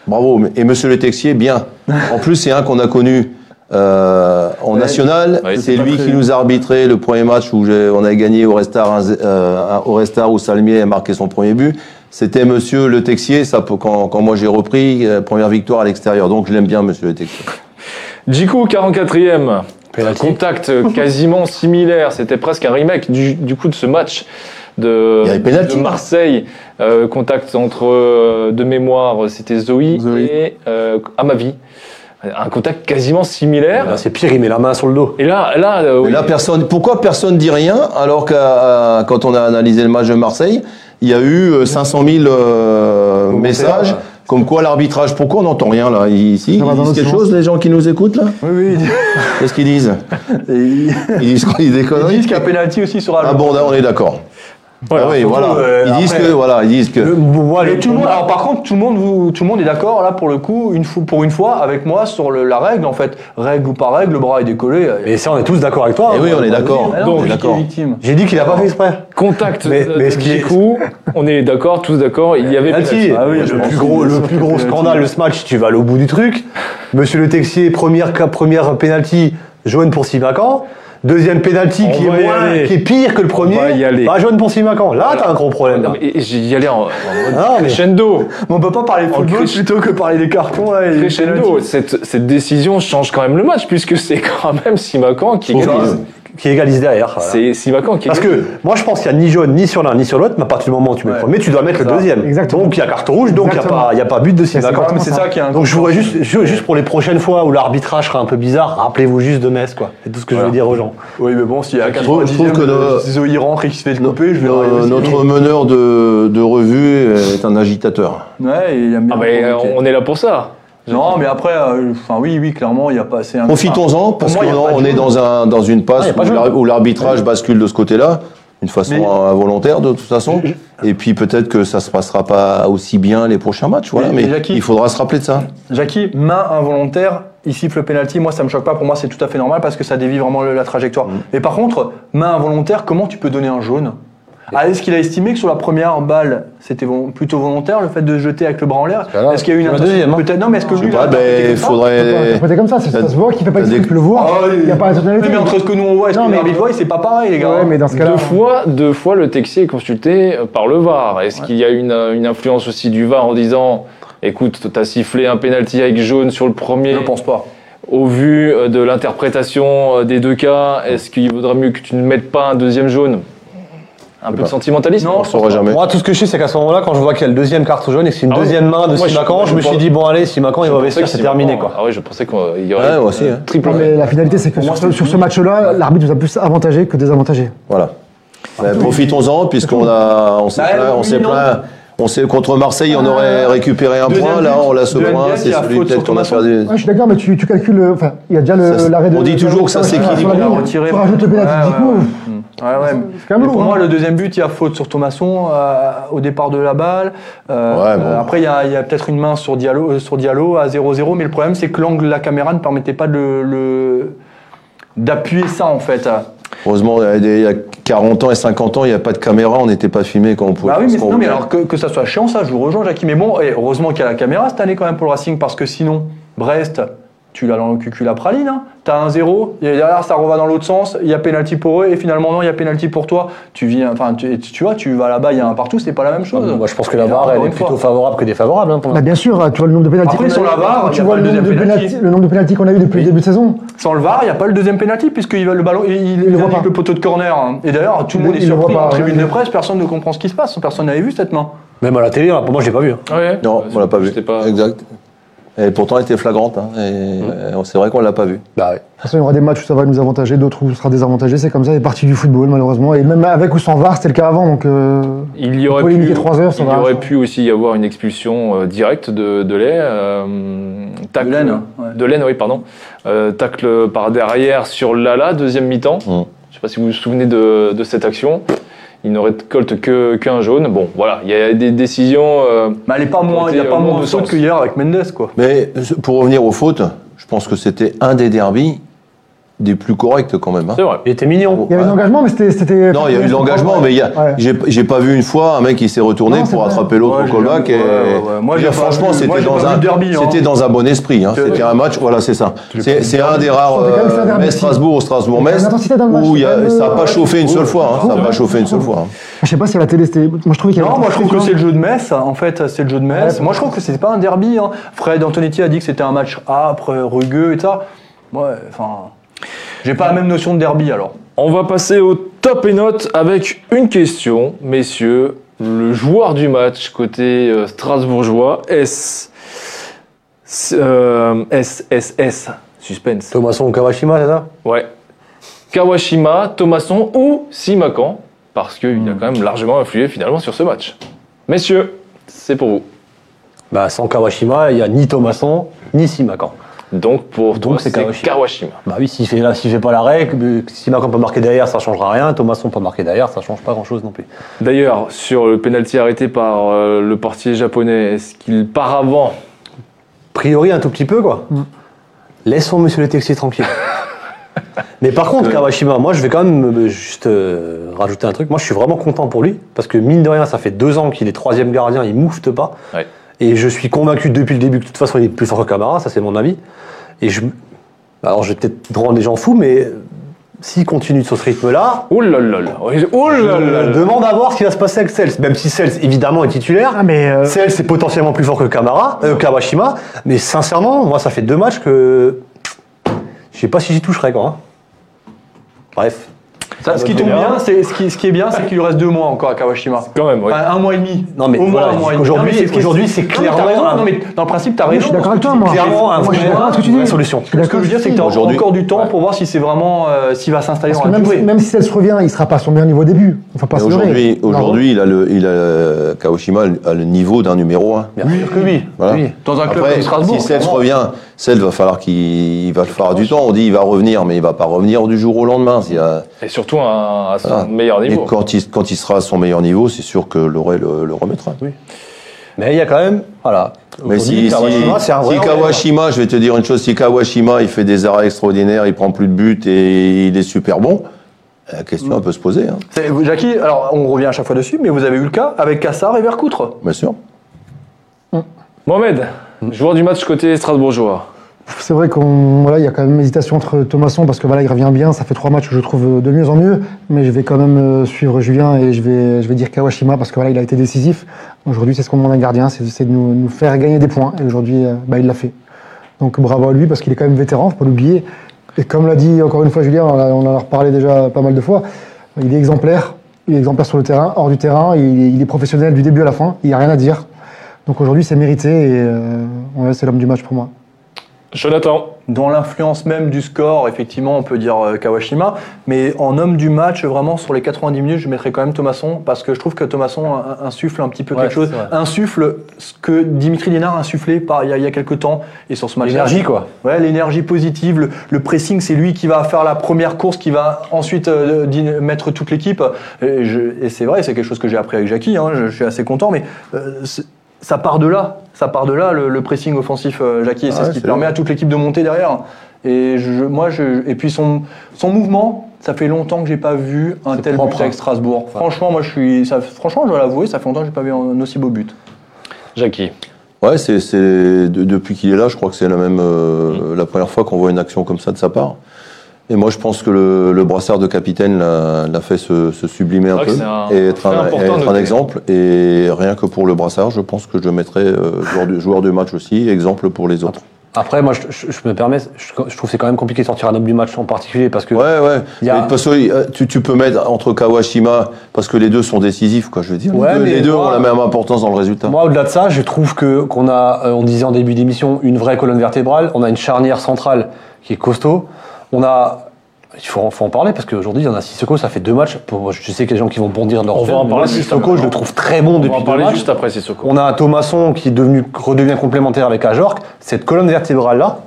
Bravo. Et Monsieur Le Texier, bien. En plus, c'est un qu'on a connu. euh, en Ouais. national, Ouais, c'est lui qui nous a arbitré le premier match où on a gagné au Restar, euh, au Restar où Salmier a marqué son premier but. C'était Monsieur Le Texier, ça, quand, quand moi j'ai repris, euh, première victoire à l'extérieur. Donc je l'aime bien, Monsieur Le Texier. Djikou, 44e. Penalty. Contact quasiment similaire. C'était presque un remake du, du coup de ce match de, Il y avait penalty. de Marseille. Euh, contact entre, euh, de mémoire, c'était Zoé, Zoé. et euh, Amavi. Un contact quasiment similaire. Là, c'est pire, il met la main sur le dos. Et là, là, euh, Mais oui. là, personne, pourquoi personne dit rien alors que quand on a analysé le match de Marseille, il y a eu euh, 500 000 euh, messages comme quoi l'arbitrage. Pourquoi on n'entend rien là? Ici Ils Ça va dans disent quelque sens. chose les gens qui nous écoutent là? Oui, oui. Qu'est-ce qu'ils disent? Ils Ils disent Ils disent ils disent qu'il y a penalty aussi sur Ah Alba. bon, là, on est d'accord. Voilà, Ah oui, voilà. euh, ils disent après- que voilà, ils disent que. Le- moi, Mais le- tout le monde, alors par contre, tout le monde, vous, tout le monde est d'accord là pour le coup, une fois, pour une fois, avec moi sur le- la règle en fait, règle ou pas règle, le bras est décollé. Mais ça, on est tous d'accord avec toi. Eh hein. oui, on est d'accord. Ah On est victime. J'ai dit qu'il a pas fait exprès. contact Mais- ce qui est- Djikou. On est d'accord, tous d'accord. Il y avait. Ah oui, le plus gros, le plus scandale de ce match, tu vas aller au bout du truc. Monsieur Le Texier, première, première penalty, jaune pour Simacan. Deuxième penalty On qui est, moins- qui est pire que le premier. va y aller. Bah, jaune pour Simacan. Là, t'as un gros problème. là. Non, mais J'y allais en, en mode mais- crescendo. Mais on peut pas parler de football plutôt que parler des cartons là. et Crescendo. Cette, cette décision change quand même le match puisque c'est quand même Simacan qui égalise, qui égalise derrière. voilà. C'est Simacan qui Parce que moi je pense qu'il n'y a ni jaune ni sur l'un ni sur l'autre, mais à partir du moment où tu mets Ouais. le premier, tu dois mettre le deuxième. Exactement. Donc il y a carton rouge, donc il n'y a, Exactement. pas- il y a pas but de exactement C'est ça qui est un Donc je voudrais juste, ju- juste pour les prochaines fois où l'arbitrage sera un peu bizarre, rappelez-vous juste de Metz, quoi. C'est tout ce que je veux dire aux gens. Oui, mais bon, s'il y a Je trouve- 90 je trouve que le- Zoé rentre et qu'il se fait couper, je vais aussi. notre meneur de, de revue est un agitateur. Ouais, il aime bien Ah, mais provoquer. on est là pour ça. Non, mais après, euh, oui, oui, clairement, il n'y a pas assez. un- Profitons-en parce qu'on est dans, un, dans une passe où l'arbitrage bascule de ce côté-là, d'une façon Mais- involontaire de toute façon. Et puis peut-être que ça se passera pas aussi bien les prochains matchs. Voilà, Mais- mais, mais Jackie- il faudra se rappeler de ça. Jackie, main involontaire, il siffle le penalty. Moi, ça me choque pas. Pour moi, c'est tout à fait normal parce que ça dévie vraiment la trajectoire. Et par contre, main involontaire, comment tu peux donner un jaune? Ah, Est-ce qu'il a estimé que sur la première balle, c'était plutôt volontaire le fait de jeter avec le bras en l'air. Est-ce qu'il y a eu une intention deuxième, hein. Peut-être non, mais est-ce que lui, pas, ben, pas faudrait. interpréter comme ça, c'est- ça se voit qu'il fait pas exprès de le voir. Ah. Il n'y a pas mais entre ce que nous on voit et ce que mais- l'arbitre voit, c'est pas pareil, les gars. Ouais, mais dans ce cas-là. Deux fois, deux fois, le Texier est consulté euh, par le VAR. Est-ce qu'il y a une, euh, une influence aussi du VAR en disant écoute, t'as sifflé un penalty avec jaune sur le premier Je pense pas. Au vu euh, de l'interprétation des deux cas, est-ce qu'il vaudrait mieux que tu ne mettes pas un deuxième jaune? Un peu de pas. sentimentalisme Non, On ne saura jamais. Moi, tout ce que je sais, c'est qu'à ce moment-là, quand je vois qu'il y a le deuxième carton jaune et que c'est une Ah oui. deuxième main de Simacan, je, je me suis dit, bon, allez, Simacan, il va investir, c'est terminé, quoi. Ah oui, je pensais qu'il y aurait Ouais, moi aussi, hein. triple. Mais la finalité, c'est que sur, ce- sur ce match-là, l'arbitre nous a plus avantagé que désavantagé. Voilà. Profitons-en puisqu'on a, on s'est Bah, plaint, on s'est non. plaint, On sait contre Marseille, on Ah. aurait récupéré un point. Là, on l'a ce de point. C'est il celui peut-être sur qu'on a perdu. Ouais, je suis d'accord, mais tu, tu calcules. euh, Enfin, il y a déjà l'arrêt de. on dit toujours que ça s'équilibre. retiré. Tu rajoutes le du coup, ouais, ouais. Ouais, ouais. C'est quand même Mais lourd, pour hein. moi, le deuxième but, il y a faute sur Thomasson euh, au départ de la balle. Euh, Ouais, bon. euh, après, il y a, il y a peut-être une main sur Diallo, euh, sur Diallo à 0-0, mais le problème, c'est que l'angle de la caméra ne permettait pas de le- le- d'appuyer ça, en fait. Heureusement, il y a des- il y a 40 ans et 50 ans, il n'y a pas de caméra, on n'était pas filmé quand on pouvait Bah oui, faire mais, non, mais alors que, que ça soit chiant, ça, je vous rejoins, Jackie. Mais bon, et heureusement qu'il y a la caméra cette année quand même pour le Racing, parce que sinon, Brest, tu l'as dans le cucul à praline, hein. t'as un 0, et derrière ça reva dans l'autre sens, il y a pénalty pour eux, et finalement non, il y a pénalty pour toi. Tu viens, enfin, tu, tu- tu vois, tu vas là-bas, il y a un partout, c'est pas la même chose. Moi, je pense que la Et VAR, elle est fois. plutôt favorable que défavorable. hein, pour Bah, bien sûr, tu vois le nombre de pénaltys. Après, qu'on a sur eu. la VAR, tu vois le le nombre de deuxième pénaltys, penalty. le nombre de pénaltys qu'on a eu depuis le début de saison. Sans le VAR, il n'y a pas le deuxième pénalty, puisque il va- le ballon, il, il, voit pas. le poteau de corner. hein. Et d'ailleurs, tout le monde est il le voit surpris pas, en tribune de presse, personne ne comprend ce qui se passe, personne n'avait vu cette main. Même à la télé, hein, pour moi, je l'ai pas vu. Non, on l'a pas vu. Exact. Et pourtant, elle était flagrante. hein, et euh, c'est vrai qu'on l'a pas vu. Bah ouais. De toute façon, il y aura des matchs où ça va nous avantager, d'autres où ça sera désavantagé. C'est comme ça, c'est partie du football, malheureusement. Et même avec ou sans VAR, c'était le cas avant. Donc, euh, Il y aurait pu, limiter trois heures, ça il y va. aurait pu aussi y avoir une expulsion euh, directe de, de Lay. euh, tacle, De Laine, ouais. De Laine, oui, pardon. Euh, tacle par derrière sur Lala, deuxième mi-temps. Mm. Je ne sais pas si vous vous souvenez de, de cette action. Il ne récolte que qu'un jaune. Bon, voilà, il y a des décisions. euh, Mais elle est pas moins, il n'y a pas moins de de faute sens. que hier avec Mendes, quoi. Mais euh, pour revenir aux fautes, je pense que c'était un des derbys des plus corrects quand même. hein. c'est vrai. Il était mignon. il y avait de l'engagement, mais c'était. c'était- Non, il y a eu de l'engagement, mais il y a- Ouais. j'ai j'ai pas vu une fois un mec qui s'est retourné Non, pour vrai. attraper l'autre Ouais, au callback. ouais, ouais, ouais. Moi, je j'ai veux dire, pas franchement, c'était dans un derby, hein. c'était dans un bon esprit. hein. C'était un match, voilà, c'est ça. C'est c'est un des rares C'était euh, ou où c'est a- quand même, ça n'a pas chauffé une seule fois. Ça n'a pas chauffé une seule fois. Je sais pas si la télé, c'était. Moi, je trouvais qu'il y avait. Non, moi je trouve que c'est le jeu de Metz. En fait, c'est le jeu de Metz. Moi je trouve que c'est pas un derby. Fred Antonetti a dit que c'était un match âpre, rugueux et ça. Ouais, enfin. J'ai pas la même notion de derby alors. On va passer au top et notes avec une question, messieurs. Le joueur du match côté euh, strasbourgeois, S. S, euh, S, S, S. Suspense. Thomasson Kawashima, c'est ça? Ouais. Kawashima, Thomasson ou Simakan, parce qu'il a quand même largement influé finalement sur ce match. Messieurs, c'est pour vous. Bah, sans Kawashima, il n'y a ni Thomasson, ni Simakan. Donc pour Donc, toi, c'est c'est Kawashima. Kawashima. Bah oui, s'il fait, là, s'il fait pas l'arrêt, que- que Simakan peut marquer derrière, ça changera rien. Thomasson peut marquer derrière, ça change pas grand chose non plus. D'ailleurs, sur le penalty arrêté par euh, le portier japonais, est-ce qu'il part avant? A priori, un tout petit peu, quoi. Laissons monsieur le Texier tranquille. Mais par contre, Kawashima, moi je vais quand même euh, juste euh, rajouter un truc. Moi je suis vraiment content pour lui, parce que mine de rien, ça fait deux ans qu'il est troisième gardien, il moufte pas. Ouais. Et je suis convaincu depuis le début que de toute façon il est plus fort que Camara, ça c'est mon avis. Et je. Alors je vais peut-être rendre les gens fous, mais s'il continue sur ce rythme-là, Ouh là là là Ouh là là je là demande à voir ce qui va se passer avec Sels. Même si Sels évidemment est titulaire. Ah, mais. euh, Sels c'est potentiellement plus fort que Kamara, euh, Kawashima, mais sincèrement, moi ça fait deux matchs que je sais pas si j'y toucherai quoi. hein. Bref. Ça, ce qui tombe bien, c'est ce qui, ce qui est bien, c'est qu'il lui reste deux mois encore à Kawashima. Quand même, oui. Enfin, un mois et demi. Non, mais Au moins voilà, un mois et demi. aujourd'hui- Non, mais ce qui est- aujourd'hui, c'est Non, mais clairement t'as raison. un- Non, mais dans le principe, t'as raison. je suis d'accord avec toi, moi. tu dis. Clairement, un Moi, je suis vrai- d'accord avec ce que tu dis. solution. Je suis Ce que je veux dire, c'est que tu as Aujourd'hui- encore du temps Ouais. pour voir si c'est vraiment euh, s'il va s'installer Parce dans que la même, durée. même si ça se revient, il sera pas à son meilleur niveau au début. On va pas Mais se leurrer. Aujourd'hui, Non, aujourd'hui, il a le, il a Kawashima a le niveau d'un numéro 1. Bien sûr que oui. Voilà. oui. Dans un club Après, comme Strasbourg. si Sels clairement. revient, Sels va falloir qu'il il va falloir du temps. On dit il va revenir, mais il va pas revenir du jour au lendemain. S'il y a- Et surtout à, à son voilà. meilleur Et niveau. quand il, quand il sera à son meilleur niveau, c'est sûr que Loré le, le remettra. Mais il y a quand même, voilà. Mais si, si, Kawashima, c'est un vrai si. Kawashima, je vais te dire une chose, si Kawashima il fait des arrêts extraordinaires, il prend plus de buts et il est super bon, la question elle peut se poser, hein, Jackie, alors on revient à chaque fois dessus, mais vous avez eu le cas avec Cassar et Vercoutre. bien sûr. Mohamed, joueur du match côté strasbourgeois. C'est vrai qu'on voilà, il y a quand même hésitation entre Thomasson parce que voilà, il revient bien, ça fait trois matchs que je trouve de mieux en mieux, mais je vais quand même euh, suivre Julien et je vais je vais dire Kawashima parce que voilà, il a été décisif. Aujourd'hui, c'est ce qu'on demande à un gardien, c'est de nous, faire gagner des points et aujourd'hui euh, bah, il l'a fait. Donc bravo à lui parce qu'il est quand même vétéran, faut pas l'oublier. Et comme l'a dit encore une fois Julien, on, en a reparlé déjà pas mal de fois, il est exemplaire, il est exemplaire sur le terrain, hors du terrain, il, est- il est professionnel du début à la fin, il n'y a rien à dire. Donc aujourd'hui, c'est mérité et euh, ouais, c'est l'homme du match pour moi. Jonathan. Dans l'influence même du score, effectivement, on peut dire euh, Kawashima, mais en homme du match, vraiment sur les 90 minutes, je mettrais quand même Thomasson parce que je trouve que Thomasson in- insuffle un petit peu Ouais, quelque chose, insuffle ce que Dimitri Lénard a insufflé par, il, y a, il y a quelques temps et sur ce match. L'énergie, quoi. Ouais, l'énergie positive, le, le pressing, c'est lui qui va faire la première course, qui va ensuite euh, mettre toute l'équipe. Et, c'est vrai, c'est quelque chose que j'ai appris avec Jackie. hein, je, je suis assez content, mais euh, ça part de là. Ça part de là le, le pressing offensif, euh, Jackie. Et c'est Ah ce qui c'est permet vrai. à toute l'équipe de monter derrière. Et je, moi, je, et puis son, son mouvement, ça fait longtemps que j'ai pas vu un C'est tel propre, but avec hein. Strasbourg. franchement, moi, je suis, ça, franchement, je dois l'avouer, ça fait longtemps que j'ai pas vu un aussi beau but. Jackie. Ouais, c'est, c'est de- depuis qu'il est là, je crois que c'est la même euh, la première fois qu'on voit une action comme ça de sa part. Et moi, je pense que le, le brassard de capitaine l'a, fait se, se sublimer un peu un et être un, et être exemple. Et rien que pour le brassard, je pense que je mettrais euh, joueur, de match aussi, exemple pour les autres. Après, moi, je, je- je me permets, je, je trouve que c'est quand même compliqué de sortir un homme du match en particulier parce que. Ouais, ouais. Y a- parce que euh, tu, tu peux mettre entre Kawashima, parce que les deux sont décisifs, quoi. Je veux dire, Ouais, les deux, mais les deux moi- ont la même importance dans le résultat. Moi, au-delà de ça, je trouve que qu'on a, euh, on disait en début d'émission, une vraie colonne vertébrale. On a une charnière centrale qui est costaud. On a, il faut, en- faut en parler parce qu'aujourd'hui, il y en a Sissoko, ça fait deux matchs. Pour, je sais qu'il y a des gens qui vont bondir leur On va en parler moi, Sissoko, je le trouve très bon On depuis va en deux parler matchs. juste après Sissoko. On a un Thomasson qui est devenu, redevient complémentaire avec Ajorc. Cette colonne vertébrale-là,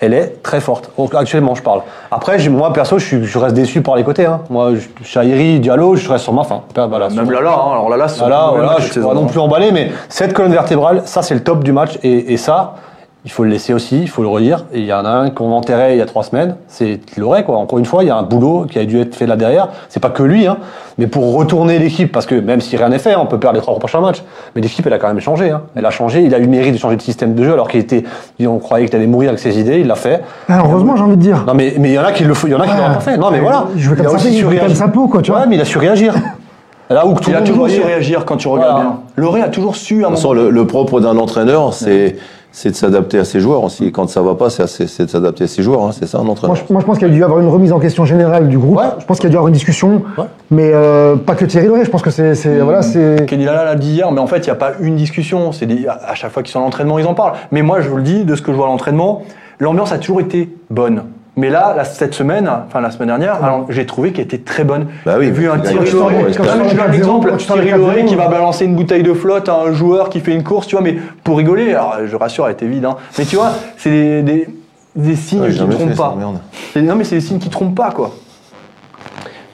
elle est très forte. Actuellement, je parle. Après, moi, perso, je, reste déçu par les côtés. Hein. Moi, je- Chahiri, Diallo, je reste sur ma fin. Voilà, sur- Même là, là, hein, alors là, là, voilà, match je cette suis pas non hein. plus emballé, mais cette colonne vertébrale, ça c'est le top du match, et, et ça, il faut le laisser aussi, il faut le redire. Et il y en a un qu'on enterrait il y a trois semaines, c'est Loret, quoi. Encore une fois, il y a un boulot qui a dû être fait là derrière. C'est pas que lui, hein, mais pour retourner l'équipe, parce que même si rien n'est fait, on peut perdre les trois prochains matchs, mais l'équipe elle a quand même changé. Hein. Elle a changé, il a eu le mérite de changer de système de jeu, alors qu'il était, on croyait qu'il allait mourir avec ses idées, il l'a fait. Ah, heureusement, j'ai envie de dire. Non mais mais il y en a qui le font, il y en a qui Ah, l'auraient pas fait. Non mais voilà. il jouait comme a ça, aussi il comme sa peau, quoi, tu vois. Ouais, mais il a su réagir. Là où tout Il a toujours su réagir quand tu regardes Voilà. bien. Loré a toujours su à un moment. le propre d'un entraîneur, c'est c'est de s'adapter à ses joueurs aussi. Et quand ça va pas, c'est de s'adapter à ses joueurs. hein. C'est ça un Moi entraîneur. je, moi, je pense qu'il y a dû y avoir une remise en question générale du groupe. Ouais. Je pense qu'il y a dû y avoir une discussion, Ouais. mais euh, pas que Thierry Loret. Je pense que c'est, voilà, c'est. Kenny Lala l'a dit hier, mais en fait, il n'y a pas une discussion. C'est à chaque fois qu'ils sont à l'entraînement, ils en parlent. Mais moi, je vous le dis, de ce que je vois à l'entraînement, l'ambiance a toujours été bonne. Mais là, cette semaine, enfin la semaine dernière, j'ai trouvé qu'elle était très bonne. Bah oui, j'ai vu un Thierry gagne. Loret. Quand tu Non, sors mais je de donne un 4-0, exemple, quand tu sors de Thierry Loret 4-0, qui va balancer une bouteille de flotte à un joueur qui fait une course, tu vois, mais pour rigoler. Alors, je rassure, elle était vide. Hein. Mais tu vois, c'est des, des, des signes Ouais, qui ne trompent pas. Non, mais c'est des signes qui trompent pas, quoi.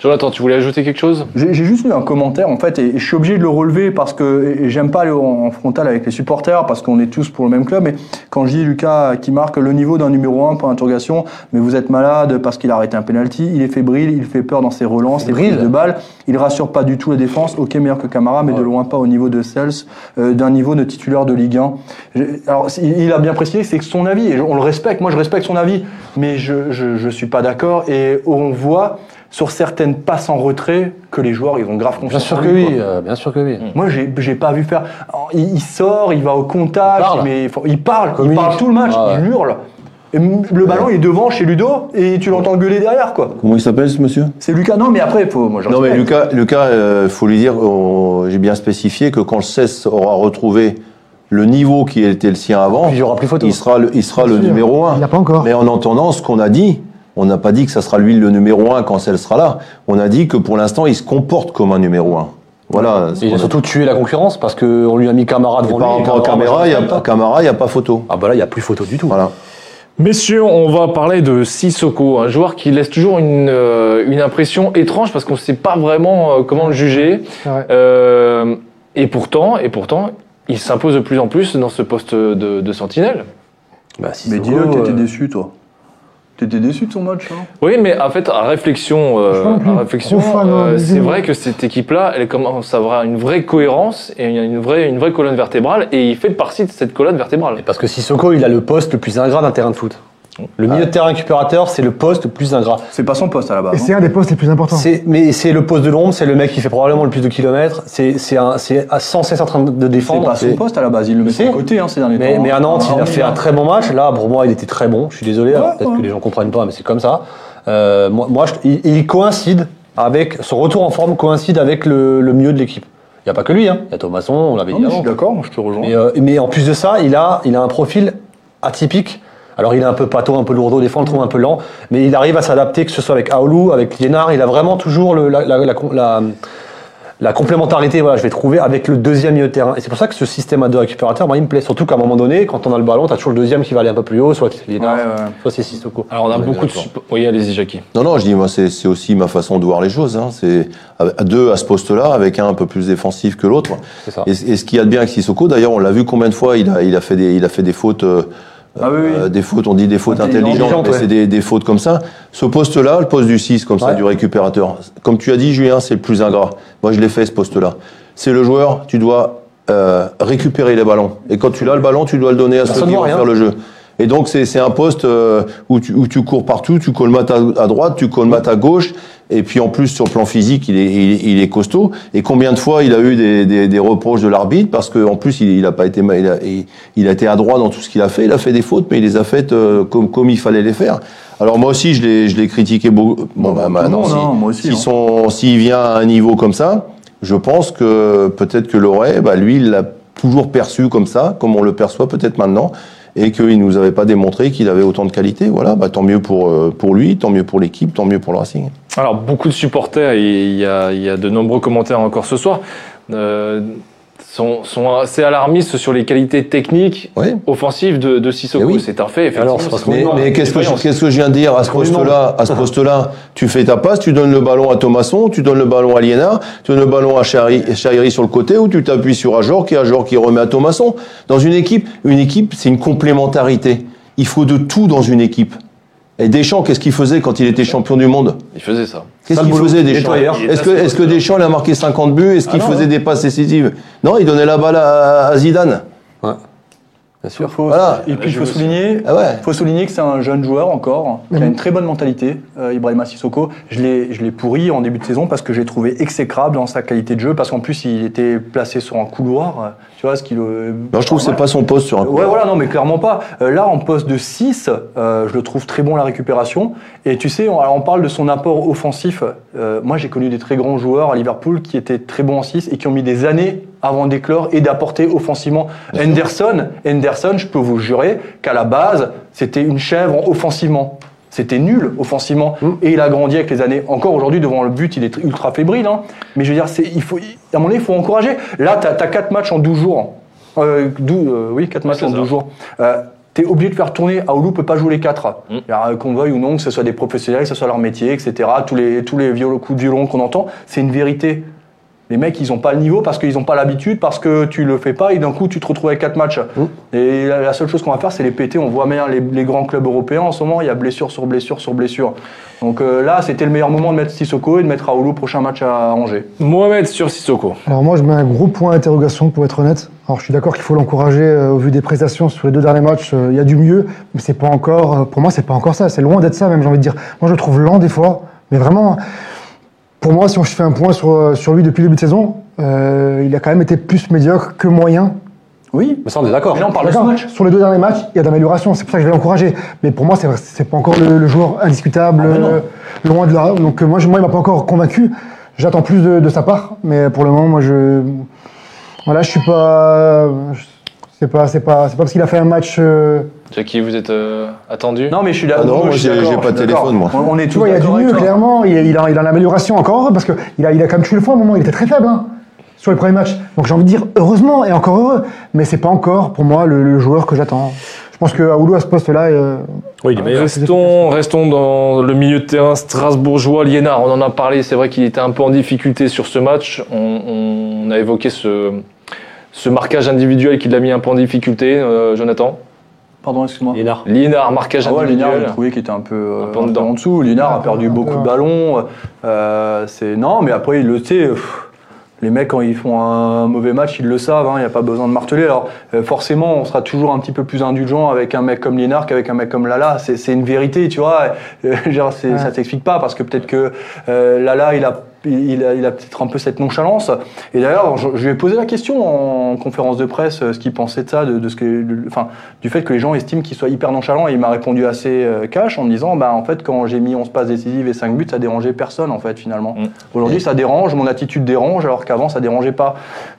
Jonathan, tu voulais ajouter quelque chose? J'ai juste lu un commentaire en fait et, et je suis obligé de le relever parce que j'aime pas aller en, en frontal avec les supporters parce qu'on est tous pour le même club. Mais quand je dis Lucas qui marque le niveau d'un numéro 1 pour interrogation, mais vous êtes malade parce qu'il a arrêté un penalty, il est fébrile, il fait peur dans ses relances, Fébrile prises de balles, il rassure pas du tout la défense. Ok meilleur que Camara, mais de loin pas au niveau de Cels, euh, d'un niveau de titulaire de Ligue 1. J'ai- Alors il il a bien précisé, c'est son avis et on le respecte. Moi je respecte son avis, mais je je, je suis pas d'accord et on voit sur certaines passes en retrait que les joueurs ils ont grave confiance. Bien sûr en que lui, oui, euh, bien sûr que oui. Moi, j'ai j'ai pas vu faire. Alors, il, il sort, il va au contact, Il parle. mais il, faut- il parle, il parle tout le match, Ah ouais. il hurle. Et le ballon il est devant chez Ludo et tu l'entends gueuler derrière quoi. Comment il s'appelle ce monsieur? C'est Lucas. Non mais après il faut. Moi, Non mais. Lucas, Lucas, euh, faut lui dire, oh, j'ai bien spécifié que quand le CES aura retrouvé le niveau qui était le sien avant, il y aura plus photo. il sera le, il sera le numéro 1. Il n'y a pas encore. Mais en entendant ce qu'on a dit, on n'a pas dit que ça sera lui le numéro 1 quand celle sera là. On a dit que pour l'instant, il se comporte comme un numéro 1. Voilà. Et il a surtout tué la concurrence parce qu'on lui a mis Camara Et devant par lui. rapport à Camara, il y a pas photo. Ah bah là, il n'y a plus photo du tout. Voilà. Messieurs, on va parler de Sissoko, un joueur qui laisse toujours une, euh, une impression étrange parce qu'on ne sait pas vraiment euh, comment le juger. Vrai. Euh, et pourtant, et pourtant, il s'impose de plus en plus dans ce poste de, de sentinelle. Bah, Mais dis-le, t'étais euh, déçu toi. T'étais déçu de son match hein Oui, mais en fait, à réflexion, euh, à réflexion, euh, hein, c'est vrai que cette équipe-là, elle commence à avoir une vraie cohérence et une vraie, une vraie colonne vertébrale, et il fait partie de cette colonne vertébrale. Parce que Sissoko, il a le poste le plus ingrat d'un terrain de foot. Le milieu de terrain récupérateur, c'est le poste le plus ingrat. C'est pas son poste à la base. Et hein. c'est un des postes les plus importants. C'est, mais c'est le poste de l'ombre, c'est le mec qui fait probablement le plus de kilomètres. C'est, c'est, un, c'est à- sans cesse en train de C'est défendre. pas son poste à la base. Il le met de côté hein, ces derniers Mais, temps. mais à Nantes, il a fait un très bon match. Là, pour moi, il était très bon. Je suis désolé, alors, peut-être ouais. que les gens comprennent pas, mais c'est comme ça. Euh, moi, moi je- il, il coïncide avec son retour en forme coïncide avec le, le mieux de l'équipe. Il n'y a pas que lui, hein. Il y a Thomasson, on l'avait Non, dit mais je avant. suis d'accord, je te rejoins. Mais, euh, mais en plus de ça, il a, il a un profil atypique. Alors il est un peu pâteau, un peu lourdeau, des fois on le trouve un peu lent, mais il arrive à s'adapter, que ce soit avec Aoulou, avec Liénard, il a vraiment toujours le, la, la, la, la- la complémentarité, voilà, je vais trouver avec le deuxième milieu de terrain. Et c'est pour ça que ce système à deux récupérateurs, moi, il me plaît. Surtout qu'à un moment donné, quand on a le ballon, tu as toujours le deuxième qui va aller un peu plus haut, soit c'est Liénard, Ouais, ouais. soit c'est Sissoko. Alors on a Ouais, beaucoup de support. Oui, allez-y, Jackie. Non, non, je dis, moi, c'est aussi ma façon de voir les choses. Hein. C'est à deux à ce poste-là, avec un un peu plus défensif que l'autre. C'est ça. Et, et ce qu'il y a de bien avec Sissoko, d'ailleurs, on l'a vu combien de fois, il a, il a, fait, des, il a fait des fautes. euh, Ah oui, oui. euh, des fautes, on dit des fautes Intelligentes, intelligentes, mais ouais. c'est des, des fautes comme ça. Ce poste-là, le poste du 6, comme ça, du récupérateur, comme tu as dit, Julien, c'est le plus ingrat. Moi, je l'ai fait, ce poste-là. C'est le joueur, tu dois euh, récupérer les ballons. Et quand tu l'as, le ballon, tu dois le donner à ceux qui vont rien. faire le jeu. Et donc, c'est c'est un poste euh, où, tu, où tu cours partout, tu colmates à, à droite, tu colmates à gauche, et puis en plus, sur le plan physique, il est, il, il est costaud. Et combien de fois il a eu des, des, des reproches de l'arbitre, parce qu'en plus, il, il a pas été, il a, il, a été adroit dans tout ce qu'il a fait. Il a fait des fautes, mais il les a faites euh, comme, comme il fallait les faire. Alors moi aussi, je l'ai, je l'ai critiqué beaucoup. Bon, bah, maintenant, monde, si- hein, moi aussi, s'ils hein. s'il vient à un niveau comme ça, je pense que peut-être que Loret, bah, lui, il l'a toujours perçu comme ça, comme on le perçoit peut-être maintenant, et qu'il nous avait pas démontré qu'il avait autant de qualité. Voilà, bah, tant mieux pour, euh, pour lui, tant mieux pour l'équipe, tant mieux pour le Racing. Alors, beaucoup de supporters, et il y a, il y a de nombreux commentaires encore ce soir, euh, sont, sont assez alarmistes sur les qualités techniques Oui. offensives de, de Sissoko. Oui. C'est un fait, effectivement. Alors, Mais, qu'est-ce que, je- que viens de dire à ce poste-là À ce poste-là, tu fais ta passe, tu donnes le ballon à Thomasson, tu donnes le ballon à Liénard, tu donnes le ballon à Chahiri sur le côté, ou tu t'appuies sur Ajor, qui Ajor qui remet à Thomasson. Dans une équipe, une équipe, c'est une complémentarité. Il faut de tout dans une équipe. Et Deschamps, qu'est-ce qu'il faisait quand il était champion du monde? Il faisait ça. Qu'est-ce qu'il faisait Deschamps? Nettoyeur. Est-ce que, Deschamps il a marqué 50 buts Est-ce qu'il Ah non, faisait des passes décisives? Non, il donnait la balle à, à Zidane. Ouais. Bien sûr. Faut- Voilà. Et puis il faut souligner, Ah ouais. faut souligner que c'est un jeune joueur encore, qui a Mhm. une très bonne mentalité, euh, Ibrahima Sissoko. Je l'ai, je l'ai pourri en début de saison parce que j'ai trouvé exécrable dans sa qualité de jeu, parce qu'en plus il était placé sur un couloir, tu vois ce qu'il. euh, Non, je trouve que c'est pas son poste sur un coup. Ouais, voilà, non, mais clairement pas. Euh, là, en poste de 6, euh, je le trouve très bon à la récupération. Et tu sais, on, alors on parle de son apport offensif. Euh, moi, j'ai connu des très grands joueurs à Liverpool qui étaient très bons en 6 et qui ont mis des années avant d'éclore et d'apporter offensivement. Henderson, Henderson, je peux vous jurer qu'à la base, c'était une chèvre offensivement. C'était nul offensivement et il a grandi avec les années. Encore aujourd'hui, devant le but, il est ultra fébrile. hein. Mais je veux dire, il faut, à mon avis, il faut encourager. Là, tu as, 4 matchs en 12 jours. Euh, euh, oui, 4 matchs en ça. 12 jours. Euh, T'es obligé de faire tourner. Aoulou peut pas jouer les 4. Mm. Qu'on veuille ou non, que ce soit des professionnels, que ce soit leur métier, etc. Tous les, tous les coups de violon qu'on entend, c'est une vérité. Les mecs, ils ont pas le niveau parce qu'ils ont pas l'habitude, parce que tu le fais pas et d'un coup, tu te retrouves avec 4 matchs. Et la, la seule chose qu'on va faire, c'est les péter. On voit bien les, les grands clubs européens en ce moment, il y a blessure sur blessure sur blessure. Donc euh, là, c'était le meilleur moment de mettre Sissoko et de mettre Aoulou au prochain match à Angers. Mohamed sur Sissoko. Alors moi, je mets un gros point d'interrogation pour être honnête. Alors je suis d'accord qu'il faut l'encourager euh, au vu des prestations sur les deux derniers matchs. euh, Il y a du mieux, mais c'est pas encore. euh, pour moi, c'est pas encore ça. C'est loin d'être ça, même. J'ai envie de dire. Moi, je le trouve lent des fois, mais vraiment. Pour moi, si on fais un point sur, euh, sur lui depuis le début de saison, euh, il a quand même été plus médiocre que moyen. Oui, Mais ça, on est d'accord. mais là, on parle de ce match. Sur les deux derniers matchs, il y a d'amélioration. C'est pour ça que je vais l'encourager. Mais pour moi, c'est c'est pas encore le, le joueur indiscutable, Ah ben euh, loin de là. Donc euh, moi, je, moi, il m'a pas encore convaincu. J'attends plus de, de sa part, mais pour le moment, moi, je, voilà, je suis pas, c'est pas, c'est pas, c'est pas parce qu'il a fait un match. euh, Jackie, vous êtes euh, attendu Non, mais je suis Ah non, moi, j'ai- pas de téléphone, moi. On, on est tu tous vois, il y a du mieux, clairement. Il, il a, il a l'amélioration encore parce que il a, il a quand même tué le fond à un moment. Il était très faible hein, sur les premiers matchs. Donc j'ai envie de dire heureusement et encore heureux. Mais c'est pas encore pour moi le, le joueur que j'attends. Je pense que Aoulou à ce poste-là. euh, Oui, il est meilleur. Restons, restons dans le milieu de terrain strasbourgeois. Liénard, on en a parlé, c'est vrai qu'il était un peu en difficulté sur ce match. On, on a évoqué ce, ce marquage individuel qui l'a mis un peu en difficulté, euh, Jonathan. Pardon, excuse-moi. Marquage Ah ouais, j'ai trouvé qu'il était un peu, euh, Un peu un en peu dedans. en dessous. A perdu beaucoup de ballons. Euh, c'est non, mais après il le sait. pff, Les mecs, quand ils font un mauvais match, ils le savent. hein, Il n'y a pas besoin de marteler. Alors, euh, forcément, on sera toujours un petit peu plus indulgent avec un mec comme Liénard qu'avec un mec comme Lala. C'est c'est une vérité, tu vois. Euh, genre, c'est- Ouais. Ça t'explique pas parce que peut-être que euh, Lala, il a il a, il a peut-être un peu cette nonchalance. Et d'ailleurs, je, je lui ai posé la question en conférence de presse, euh, ce qu'il pensait de ça, de, de ce que, de- enfin, du fait que les gens estiment qu'il soit hyper nonchalant. Et il m'a répondu assez euh, cash en me disant, bah en fait, quand j'ai mis 11 passes décisives et 5 buts, ça dérangeait personne en fait finalement. Mm. Aujourd'hui, ça dérange, mon attitude dérange, alors qu'avant, ça dérangeait pas.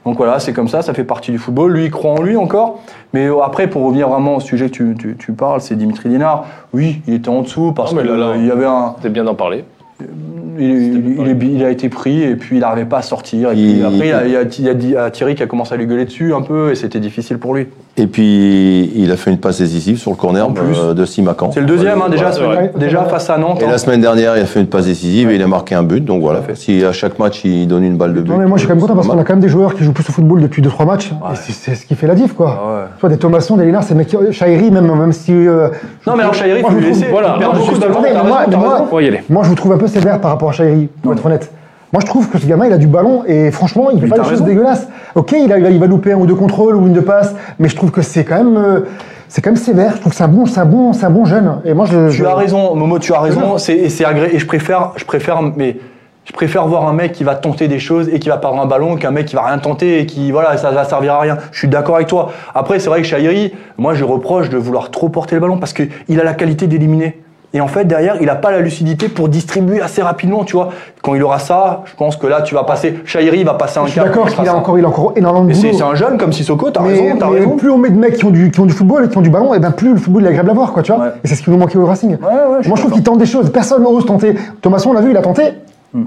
Donc voilà, c'est comme ça, ça fait partie du football. Lui, il croit en lui encore. Mais euh, après, pour revenir vraiment au sujet que tu, tu, tu parles, c'est Dimitri Dinard. Oui, il était en dessous parce qu'il y avait un, C'est bien d'en parler. Il, il- il est- il a été pris et puis il n'arrivait pas à sortir. Et puis Il- après, il y a, il y a- il y a dit à Thierry qui a commencé à lui gueuler dessus un peu et c'était difficile pour lui. Et puis, il a fait une passe décisive sur le corner En plus. euh, de Simacan. C'est le deuxième, hein, déjà, semaine- face à Nantes. Et hein. la semaine dernière, il a fait une passe décisive et il a marqué un but. Donc voilà, si à chaque match, il donne une balle de but. Non, mais moi je suis quand même content parce qu'on a quand même des joueurs qui jouent plus au football depuis 2-3 matchs. Et c'est- ce qui fait la diff, quoi. Ah ouais. Tu vois, des Thomasson, des Lénard, c'est mecs. Chahiri, même, même si. euh, Non, mais alors Chahiri, lui trouve- laisser. voilà, il perd beaucoup de. Moi, je vous trouve un peu sévère par rapport à Chahiri, pour être honnête. Moi, je trouve que ce gamin, il a du ballon et franchement, il fait Mais pas des choses dégueulasses. Ok, il, a- il va- louper un ou deux contrôles ou une de passe, mais je trouve que c'est quand même. euh, c'est quand même sévère. Je trouve que c'est un bon, c'est un bon, c'est un bon jeune. Et moi, je. Tu as raison, Momo, tu as raison. C'est agré. Et je préfère, je préfère, mais je préfère voir un mec qui va tenter des choses et qui va perdre un ballon qu'un mec qui va rien tenter et qui, voilà, ça va servir à rien. Je suis d'accord avec toi. Après, c'est vrai que Chahiri, moi, je reproche de vouloir trop porter le ballon parce que il a la qualité d'éliminer. Et en fait, derrière, il n'a pas la lucidité pour distribuer assez rapidement, tu vois. Quand il aura ça, je pense que là, tu vas passer. Chahiri va passer un Je suis d'accord il a encore, il a encore énormément de boulot. c'est un jeune comme Sissoko, t'as raison, t'as raison. plus on met de mecs qui ont du, qui ont du football et qui ont du ballon, et ben plus le football est agréable à voir, quoi, tu vois. Ouais. Et c'est ce qui nous manquait au Racing. ouais, je suis Moi, je trouve qu'il tente des choses. Personne n'ose tenter. Thomasson, on l'a vu, il a tenté. C'est-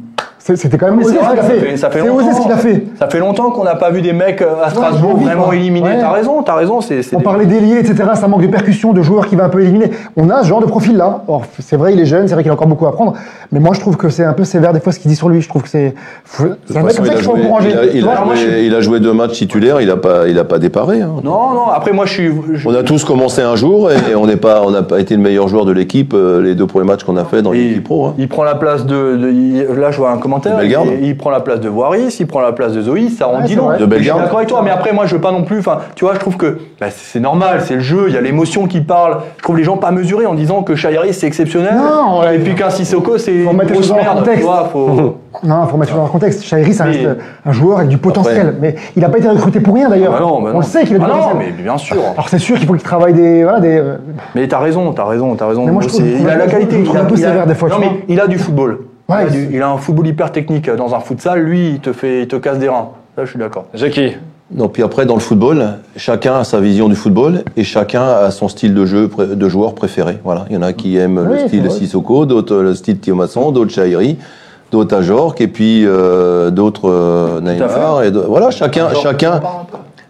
C'était quand même Mais osé c'est ce vrai, qu'il a ça fait. fait- ça fait osé ce qu'il a fait. Ça fait longtemps qu'on n'a pas vu des mecs euh, à Strasbourg vraiment éliminés. Ouais. T'as raison, t'as raison. C'est, c'est On des- parlait d'ailier, etc. Ça manque de percussion, de joueurs qui va un peu éliminer. On a ce genre de profil-là. Or, c'est vrai, il est jeune, c'est vrai qu'il a encore beaucoup à apprendre. Mais moi, je trouve que c'est un peu sévère des fois ce qu'il dit sur lui. Je trouve que c'est. C'est un toute mec façon, comme ça il, a qu'il faut joué, encourager. il, a, il Tu a vois, moi, je joué, suis- il a joué deux matchs titulaires, il n'a pas, il a pas déparé. hein. Non, non. Après, moi, je suis. je- On a tous commencé un jour et on n'est pas, on n'a pas été le meilleur joueur de l'équipe euh, les deux premiers matchs qu'on a fait dans l'équipe pro. hein. il prend la place de. là, je vois un commentaire. De Bellegarde. Il, il prend la place de Voiris, il prend la place de Zoé. Ça en Ouais, dit long. De Je suis d'accord avec toi. Mais après, moi, je veux pas non plus. Enfin, tu vois, je trouve que bah, c'est normal. C'est le jeu. Il y a l'émotion qui parle. Je trouve les gens pas mesurés en disant que Chahiri c'est exceptionnel. Non, ouais. Et puis qu'un Sissoko c'est Faut une grosse leur merde. contexte. Tu vois, faut. Non, faut mettre dans le contexte. Chahiri, ça Mais- reste un joueur avec du potentiel. Après- Mais il n'a pas été recruté pour rien d'ailleurs. Bah non, bah on non. le sait qu'il a du Ah non, potentiel. mais bien sûr. Alors c'est sûr qu'il faut qu'il travaille des. Voilà, des euh, Mais t'as raison, t'as raison, t'as raison. Mais moi, je trouve- C'est- je il a la qualité. il a, a- des fois, Non, mais il a du football. Ouais, il, a il un football hyper technique. Dans un futsal, lui, il te fait, il te casse des reins. Là, je suis d'accord. Jackie, Non, puis après, dans le football, chacun a sa vision du football et chacun a son style de jeu, de joueur préféré. Voilà. Il y en a qui aiment Oui, le style. Sissoko, d'autres le style Thiomasson, d'autres Chahiri, d'autres Ajorc et puis euh, d'autres euh, Neymar. Et de- voilà, chacun, chacun,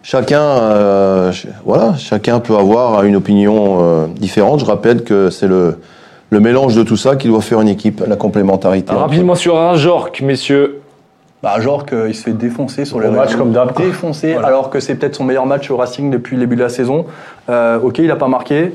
chacun, euh, ch- voilà, chacun peut avoir une opinion euh, différente. Je rappelle que c'est le, le mélange de tout ça qui doit faire une équipe, la complémentarité. Alors, rapidement sur Ajorc, messieurs. Bah, genre qu'il se fait défoncer sur les Gros match comme d'hab. Défoncer, Voilà. alors que c'est peut-être son meilleur match au Racing depuis le début de la saison. Euh, ok, il a pas marqué.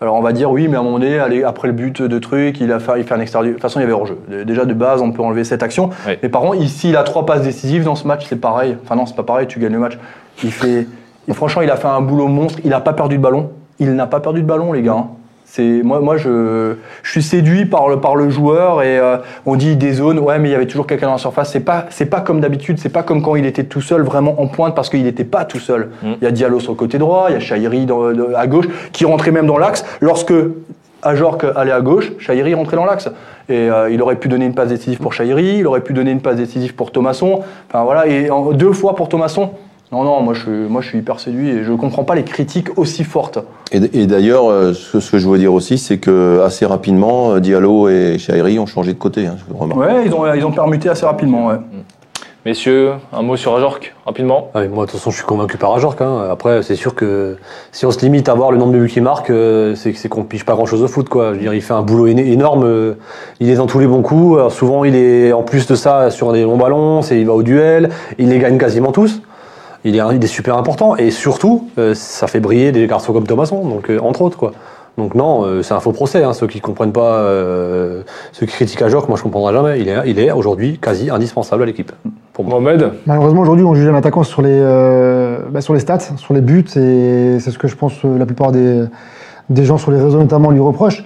Alors on va dire oui, mais à un moment donné, allez, après le but de truc, il a fait, il fait un extérieur. De toute façon, il y avait hors-jeu. Déjà de base, on peut enlever cette action. Mais par contre, ici, il a trois passes décisives dans ce match, c'est pareil. Enfin non, c'est pas pareil, tu gagnes le match. Il fait, et franchement, il a fait un boulot monstre. Il n'a pas perdu de ballon. Il n'a pas perdu de ballon, les gars. hein. C'est moi, moi je, je suis séduit par le par le joueur et euh, on dit des zones. Ouais, mais il y avait toujours quelqu'un dans la surface. C'est pas c'est pas comme d'habitude. C'est pas comme quand il était tout seul vraiment en pointe parce qu'il n'était pas tout seul. Mm. Il y a Diallo sur le côté droit, il y a Chahiri dans- de- à gauche qui rentrait même dans l'axe lorsque Ajorc allait à gauche, Chahiri rentrait dans l'axe. Et euh, il aurait pu donner une passe décisive pour Chahiri, il aurait pu donner une passe décisive pour Thomasson. Enfin voilà, et en- deux fois pour Thomasson. Non, non, moi je, suis- moi je suis hyper séduit et je comprends pas les critiques aussi fortes. Et, et d'ailleurs, euh, ce, ce que je veux dire aussi, c'est que assez rapidement, euh, Diallo et Chahiri ont changé de côté. Hein, je remarque. Ouais, ils ont, ils ont permuté assez rapidement, ouais. Messieurs, un mot sur Ajorc, rapidement. Ah, mais moi, de toute façon, je suis convaincu par Ajorc. Hein. Après, c'est sûr que si on se limite à voir le nombre de buts qu'il marque, euh, c'est c'est qu'on pige pas grand-chose au foot. Quoi. Je veux dire, il fait un boulot énorme. il est dans tous les bons coups. Alors, souvent, il est en plus de ça sur des longs ballons. c'est- Il va au duel. Il les gagne quasiment tous. Il est, il est super important. Et surtout, euh, ça fait briller des garçons comme Thomasson, donc euh, entre autres. quoi. Donc non, euh, c'est un faux procès. Hein. Ceux qui comprennent pas, euh, ceux qui critiquent Ajorc, moi je comprendrai jamais. Il est, il est aujourd'hui quasi indispensable à l'équipe. Pour moi. Mohamed, Malheureusement, aujourd'hui, on juge un attaquant sur les, euh, bah, sur les stats, sur les buts, et c'est ce que je pense euh, la plupart des, des gens sur les réseaux notamment lui reprochent.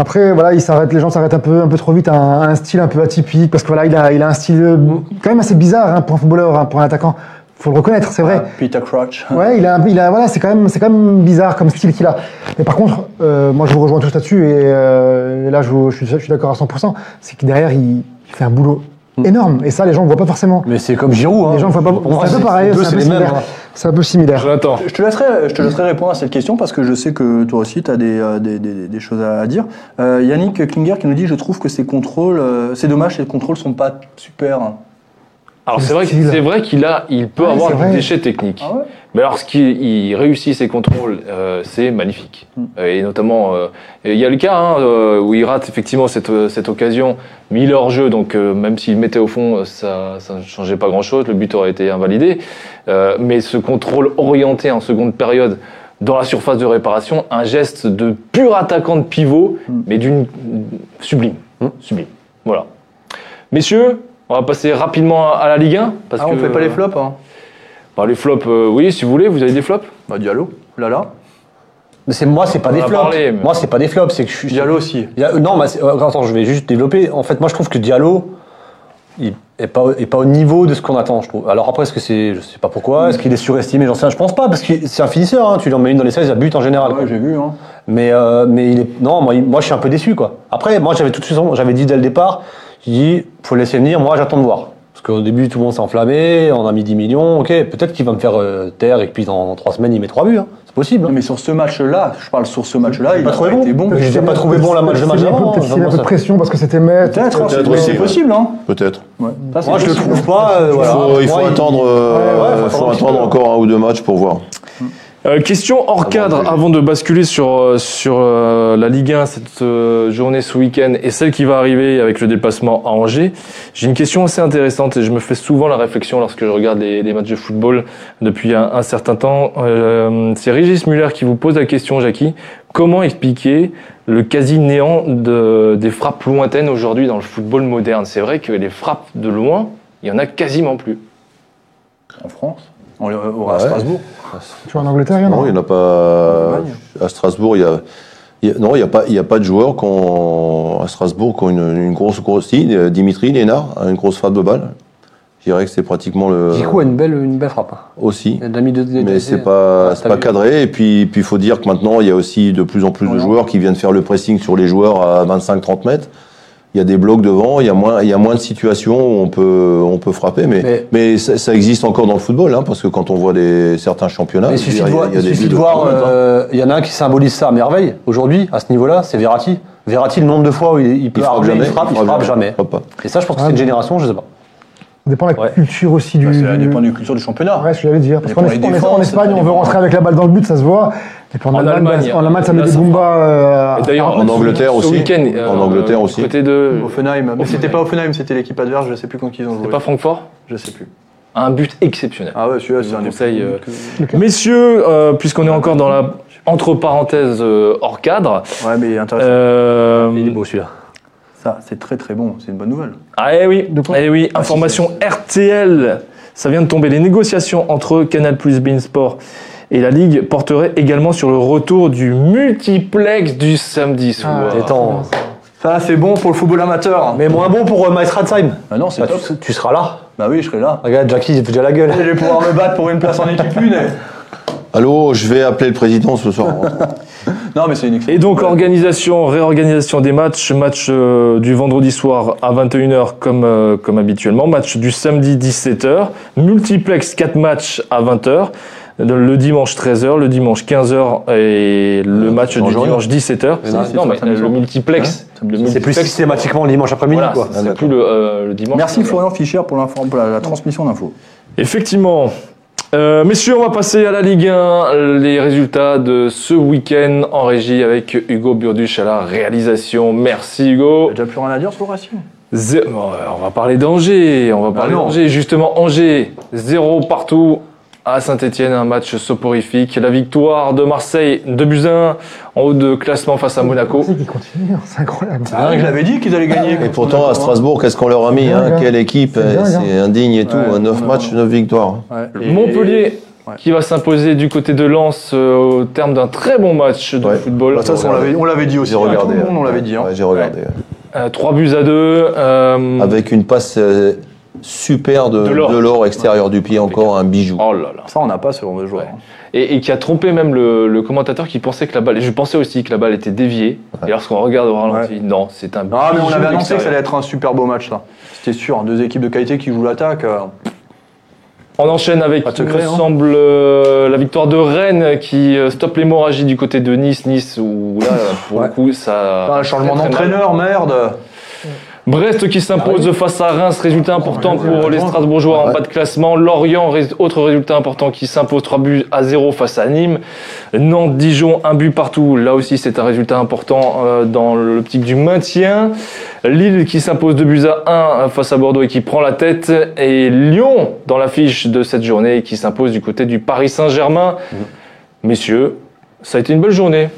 Après, voilà, il s'arrête, les gens s'arrêtent un peu, un peu trop vite à un, à un style un peu atypique, parce que voilà, il a, il a un style quand même assez bizarre hein, pour un footballeur, hein, pour un attaquant. Faut le reconnaître, c'est vrai. Ah, Peter Crouch. Ouais, il a, il a, voilà, c'est quand même, c'est quand même bizarre comme style qu'il a. Mais par contre, euh, moi, je vous rejoins tous là-dessus, et, euh, et là, je, vous- je suis, je suis d'accord à 100%. C'est que derrière, il, il fait un boulot énorme, et ça, les gens ne voient pas forcément. Mais c'est comme Giroud. Hein. Les gens ne voient pas. Moi, C'est un peu pareil, c'est un hein. C'est un peu similaire. Jonathan. Je te, laisserai, je te laisserai répondre à cette question parce que je sais que toi aussi tu as des, euh, des, des- des choses à dire. Euh, Yannick Klinger qui nous dit Je trouve que ces contrôles, euh, c'est dommage, ces contrôles sont pas super. Alors C'est vrai, c'est vrai qu'il a, il peut Ouais, avoir c'est du vrai. déchet technique. Ah ouais Mais alors, ce qu'il il réussit ses contrôles, euh, c'est magnifique. Euh, Et notamment, euh, il y a le cas hein, euh, où il rate effectivement cette, cette occasion, mais il est hors jeu, donc euh, même s'il mettait au fond, ça, ça ne changeait pas grand-chose, le but aurait été invalidé. Euh, mais ce contrôle orienté en seconde période dans la surface de réparation, un geste de pur attaquant de pivot, mais d'une sublime, sublime. Voilà. Messieurs, on va passer rapidement à la Ligue 1 parce Ah, on que fait pas les flops hein bah, les flops, euh, oui, si vous voulez, vous avez des flops? Bah Diallo, Lala. Mais c'est moi, c'est pas On des flops. Moi, c'est pas des flops, c'est que je suis. Diallo aussi. Il y a- non, mais euh, attends, je vais juste développer. En fait, moi, je trouve que Diallo, il est pas, est pas au niveau de ce qu'on attend, je trouve. Alors après, est-ce que c'est, je sais pas pourquoi, est-ce qu'il est surestimé, j'en sais rien, je pense pas, parce que c'est un finisseur, hein, tu lui en mets une dans les 16, il a but en général. Ouais, j'ai vu. Hein. Mais, euh, mais il est, non, moi, il- moi, je suis un peu déçu, quoi. Après, moi, j'avais tout de suite, j'avais dit dès le départ, j'ai dit, faut le laisser venir, moi, j'attends de voir. Parce qu'au début, tout le monde s'est enflammé, on a mis 10 millions, ok, peut-être qu'il va me faire euh, taire et que puis dans, dans 3 semaines, il met 3 buts, hein. c'est possible. hein. Mais sur ce match-là, je parle sur ce match-là, il pas a trouvé pas bon. été bon. Mais j'ai pas trouvé bon la match de match Peut-être qu'il y a un peu- d'avant, peut-être qu'il a un vraiment, peu de pression parce que c'était maître. Peut-être, hein, c'est possible. Hein. Peut-être. Moi, je le trouve pas, euh, Il faut, attendre, un encore un ou deux matchs pour voir. Euh, question hors cadre avant de basculer sur, euh, sur euh, la Ligue 1 cette euh, journée ce week-end et celle qui va arriver avec le déplacement à Angers. J'ai une question assez intéressante et je me fais souvent la réflexion lorsque je regarde les, les matchs de football depuis un, un certain temps. C'est Régis Muller qui vous pose la question, Jackie. Comment expliquer le quasi-néant de, des frappes lointaines aujourd'hui dans le football moderne? C'est vrai que les frappes de loin, il y en a quasiment plus. En France, on, au, Ouais. à Strasbourg. Tu vois, en Angleterre, il y en a. Non, il n'y en a pas. À Strasbourg, il y a. il y a- non, il n'y a, pas- il y a pas de joueurs qui ont- à Strasbourg qui ont une, une grosse, grosse. Euh, Dimitri Lénard a une grosse frappe de balle. Je dirais que c'est pratiquement le. Zico a une belle, une belle frappe. hein. Aussi. Il a de, de- Mais c'est pas, pas cadré. Et puis, puis il faut dire que maintenant, il y a aussi de plus en plus de joueurs qui viennent faire le pressing sur les joueurs à 25-30 mètres. Il y a des blocs devant, il y a moins, il y a moins de situations où on peut, on peut frapper. Mais, Mais- mais, ça, ça existe encore dans le football, hein, parce que quand on voit des, certains championnats, il suffit de voir, il y a il des suffit buts de voir, 30 mètres, euh, il y en a un qui symbolise ça à merveille aujourd'hui, à ce niveau-là, c'est Verratti. Verratti, le nombre de fois où il, il peut Il frappe armer, jamais. il frappe, il frappe jamais. Il frappe pas. Et ça, je pense que Ah, c'est une génération, je sais pas. Ça dépend de la Ouais. culture aussi du. Bah, ça du- dépend du culture du championnat. Ouais, ce que j'allais dire. Parce Ça qu'en Espagne, Espagne, ça on veut rentrer avec la balle dans le but, ça se voit. Et puis en, En Allemagne, Allemagne, en Allemagne, ça met des ça Boombas. euh, Et D'ailleurs, En Angleterre ce aussi. week-end, euh, En Angleterre aussi. Côté de. Offenheim. Mais c'était pas Offenheim, c'était l'équipe adverse, je sais plus contre qui ils ont joué. pas Francfort Je sais plus. Un but exceptionnel. Ah ouais, celui-là, Je c'est un plus- euh, Messieurs, euh, puisqu'on est encore dans la entre parenthèses euh, hors cadre, Ouais, mais intéressant. euh, Il est beau celui-là. Ça, c'est très très bon, c'est une bonne nouvelle. ah eh oui, De quoi eh oui, Ah, information si, RTL, ça vient de tomber. Les négociations entre Canal Plus Sport et la Ligue porteraient également sur le retour du multiplex du samedi soir. Ah, Détends. Ça, c'est bon pour le football amateur. Mais moins bon pour euh, Maestradheim. Ah non, c'est Bah, top. tu, tu seras là. Bah oui, je serai là. Regarde, Jackie, il fait déjà la gueule. Je vais pouvoir me battre pour une place en équipe une. Allô, je vais appeler le président ce soir. Non, mais c'est une excellente Et donc, organisation, réorganisation des matchs. Match euh, du vendredi soir à 21h comme, euh, comme habituellement. Match du samedi 17h. Multiplex 4 matchs à 20h. Le dimanche 13h, le dimanche 15h et le match du dimanche 17h. Mais Non, mais le multiplex. le C'est plus multiplex, systématiquement le dimanche après-midi, Voilà, quoi. c'est c'est plus le, euh, le dimanche. Merci Florian Fischer pour la, la transmission d'infos. Effectivement. Euh, messieurs, on va passer à la Ligue 1. Les résultats de ce week-end en régie avec Hugo Burduche à la réalisation. Merci Hugo. T'as déjà plus rien à dire sur le Racing Zé- bon, euh, on va parler d'Angers. On va Bah parler d'Angers. Justement, Angers, zéro partout à Saint-Etienne. Un match soporifique. La victoire de Marseille, 2 buts à 1 en haut de classement face à Monaco. C'est qui continue, hein, c'est incroyable. Ah, je l'avais dit qu'ils allaient gagner. Et pourtant, à Monaco. Strasbourg, qu'est-ce qu'on leur a mis hein hein. Quelle équipe C'est indigne et tout. Ouais, 9 on a- matchs, 9 victoires. Ouais. Et- Montpellier. Ouais. qui va s'imposer du côté de Lens euh, au terme d'un très bon match de Ouais. football. Bah, ça, ça, on l'avait- on l'avait dit aussi. J'ai hein, regardé. Tout le monde, on l'avait dit. hein. Ouais, j'ai regardé. ouais. Euh, trois buts à deux. euh, Avec une passe euh, super de, De l'or. extérieur du pied, encore un bijou. Oh là là. Ça, on n'a pas ce genre de joueur. Ouais. Et, et qui a trompé même le, le commentateur qui pensait que la balle. Et je pensais aussi que la balle était déviée. Et lorsqu'on regarde au ralenti, non, c'est un. Non, mais on bijou avait annoncé que ça allait être un super beau match, là. C'était sûr. Deux équipes de qualité qui jouent l'attaque. euh, On enchaîne avec, il me hein. semble, euh, la victoire de Rennes qui euh, stoppe l'hémorragie du côté de Nice. Nice, où là, pour le coup, ça. Un changement d'entraîneur, merde. Brest qui s'impose face à Reims, résultat important pour les Strasbourgeois en Ouais. bas de classement. Lorient, autre résultat important qui s'impose 3 buts à 0 face à Nîmes. Nantes, Dijon, un but partout. Là aussi, c'est un résultat important euh, dans l'optique du maintien. Lille qui s'impose 2 buts à 1 face à Bordeaux et qui prend la tête. Et Lyon dans l'affiche de cette journée qui s'impose du côté du Paris Saint-Germain. Messieurs, ça a été une belle journée.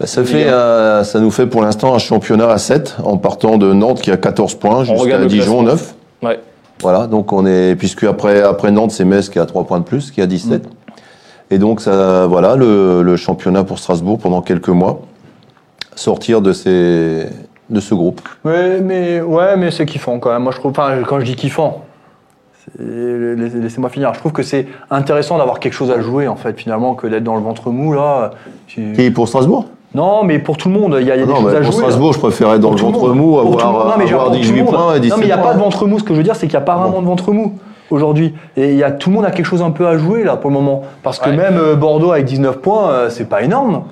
Bah, ça, fait, euh, ça nous fait pour l'instant un championnat à 7 en partant de Nantes qui a 14 points jusqu'à Dijon classement. 9. Ouais. Voilà, donc on est, puisque après, après Nantes, c'est Metz qui a 3 points de plus, qui a 17. Mm. Et donc, ça, voilà, le, le championnat pour Strasbourg pendant quelques mois. Sortir de, ces, de ce groupe. Ouais, mais, ouais, mais c'est kiffant quand même. Moi, je trouve, enfin, quand je dis kiffant, laissez-moi finir. Je trouve que c'est intéressant d'avoir quelque chose à jouer, en fait, finalement, que d'être dans le ventre mou, là. Qui pour Strasbourg? Non, mais pour tout le monde, il y a, il y a des Non, choses à pour jouer. là. Strasbourg, je préférais être dans Pour le ventre monde. mou, avoir, Non, mais genre avoir pour tout 18 le monde. points et 17 Non, mais il n'y a pas de ventre mou. Ce que je veux dire, c'est qu'il n'y a pas vraiment de ventre mou aujourd'hui. Et il y a, tout le monde a quelque chose un peu à jouer, là, pour le moment. Parce que Ouais. même euh, Bordeaux avec 19 points, euh, c'est pas énorme.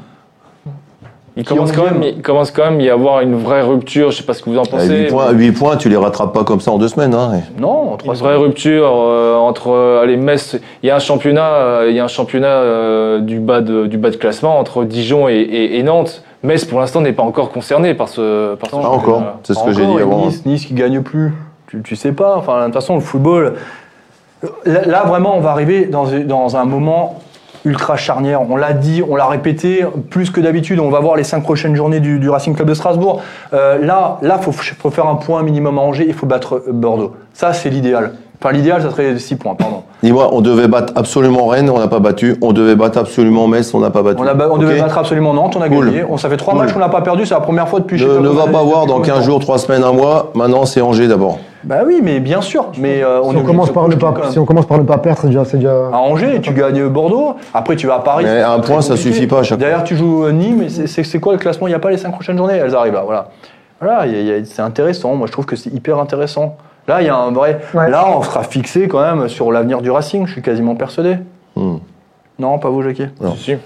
Il commence, quand même, il commence quand même à y avoir une vraie rupture. Je sais pas ce que vous en À pensez. 8 points, 8 points, tu les rattrapes pas comme ça en deux semaines. Hein. Non, Une 300. vraie rupture euh, entre euh, allez Metz. Il y a un championnat, euh, il y a un championnat euh, du bas de du bas de classement entre Dijon et, et- et Nantes. Metz pour l'instant n'est pas encore concerné par ce par ce Pas championnat. encore, c'est ce que j'ai dit avant. Nice, nice qui gagne plus. Tu, tu sais pas. Enfin, de toute façon, le football. Là, là, vraiment, on va arriver dans, dans un moment ultra charnière. On l'a dit, on l'a répété, plus que d'habitude. On va voir les cinq prochaines journées du, du Racing Club de Strasbourg. Euh, là, là, faut, faut faire un point minimum à Angers. Il faut battre Bordeaux. Ça, c'est l'idéal. Enfin, l'idéal, ça serait 6 points, pardon. Dis-moi, on devait battre absolument Rennes, on n'a pas battu. On devait battre absolument Metz, on n'a pas battu. On, a, ba- on Ok devait battre absolument Nantes, on a Cool. gagné. On, ça fait trois Cool. matchs qu'on n'a pas perdu. C'est la première fois depuis. je sais Ne, pas ne va pas voir dans combien de 15 temps. jours, 3 semaines, un mois. Maintenant, c'est Angers d'abord. Bah oui, mais bien sûr. Mais euh, on, Si est on, commence par ne pas, si on commence par ne pas perdre, c'est déjà, c'est déjà. à Angers, tu gagnes Bordeaux. Après, tu vas à Paris. Mais un point, ça suffit pas à chaque Derrière, tu joues euh, Nîmes. et c'est- C'est c'est quoi le classement? Il n'y a pas les cinq prochaines journées Elles arrivent là, voilà. Voilà, il y a- il y a- c'est intéressant. Moi, je trouve que c'est hyper intéressant. Là, il y a un vrai. Ouais. Là, on sera fixé quand même sur l'avenir du Racing. Je suis quasiment persuadé. Hmm. Non, pas vous, Jackie. Non. Si. Si,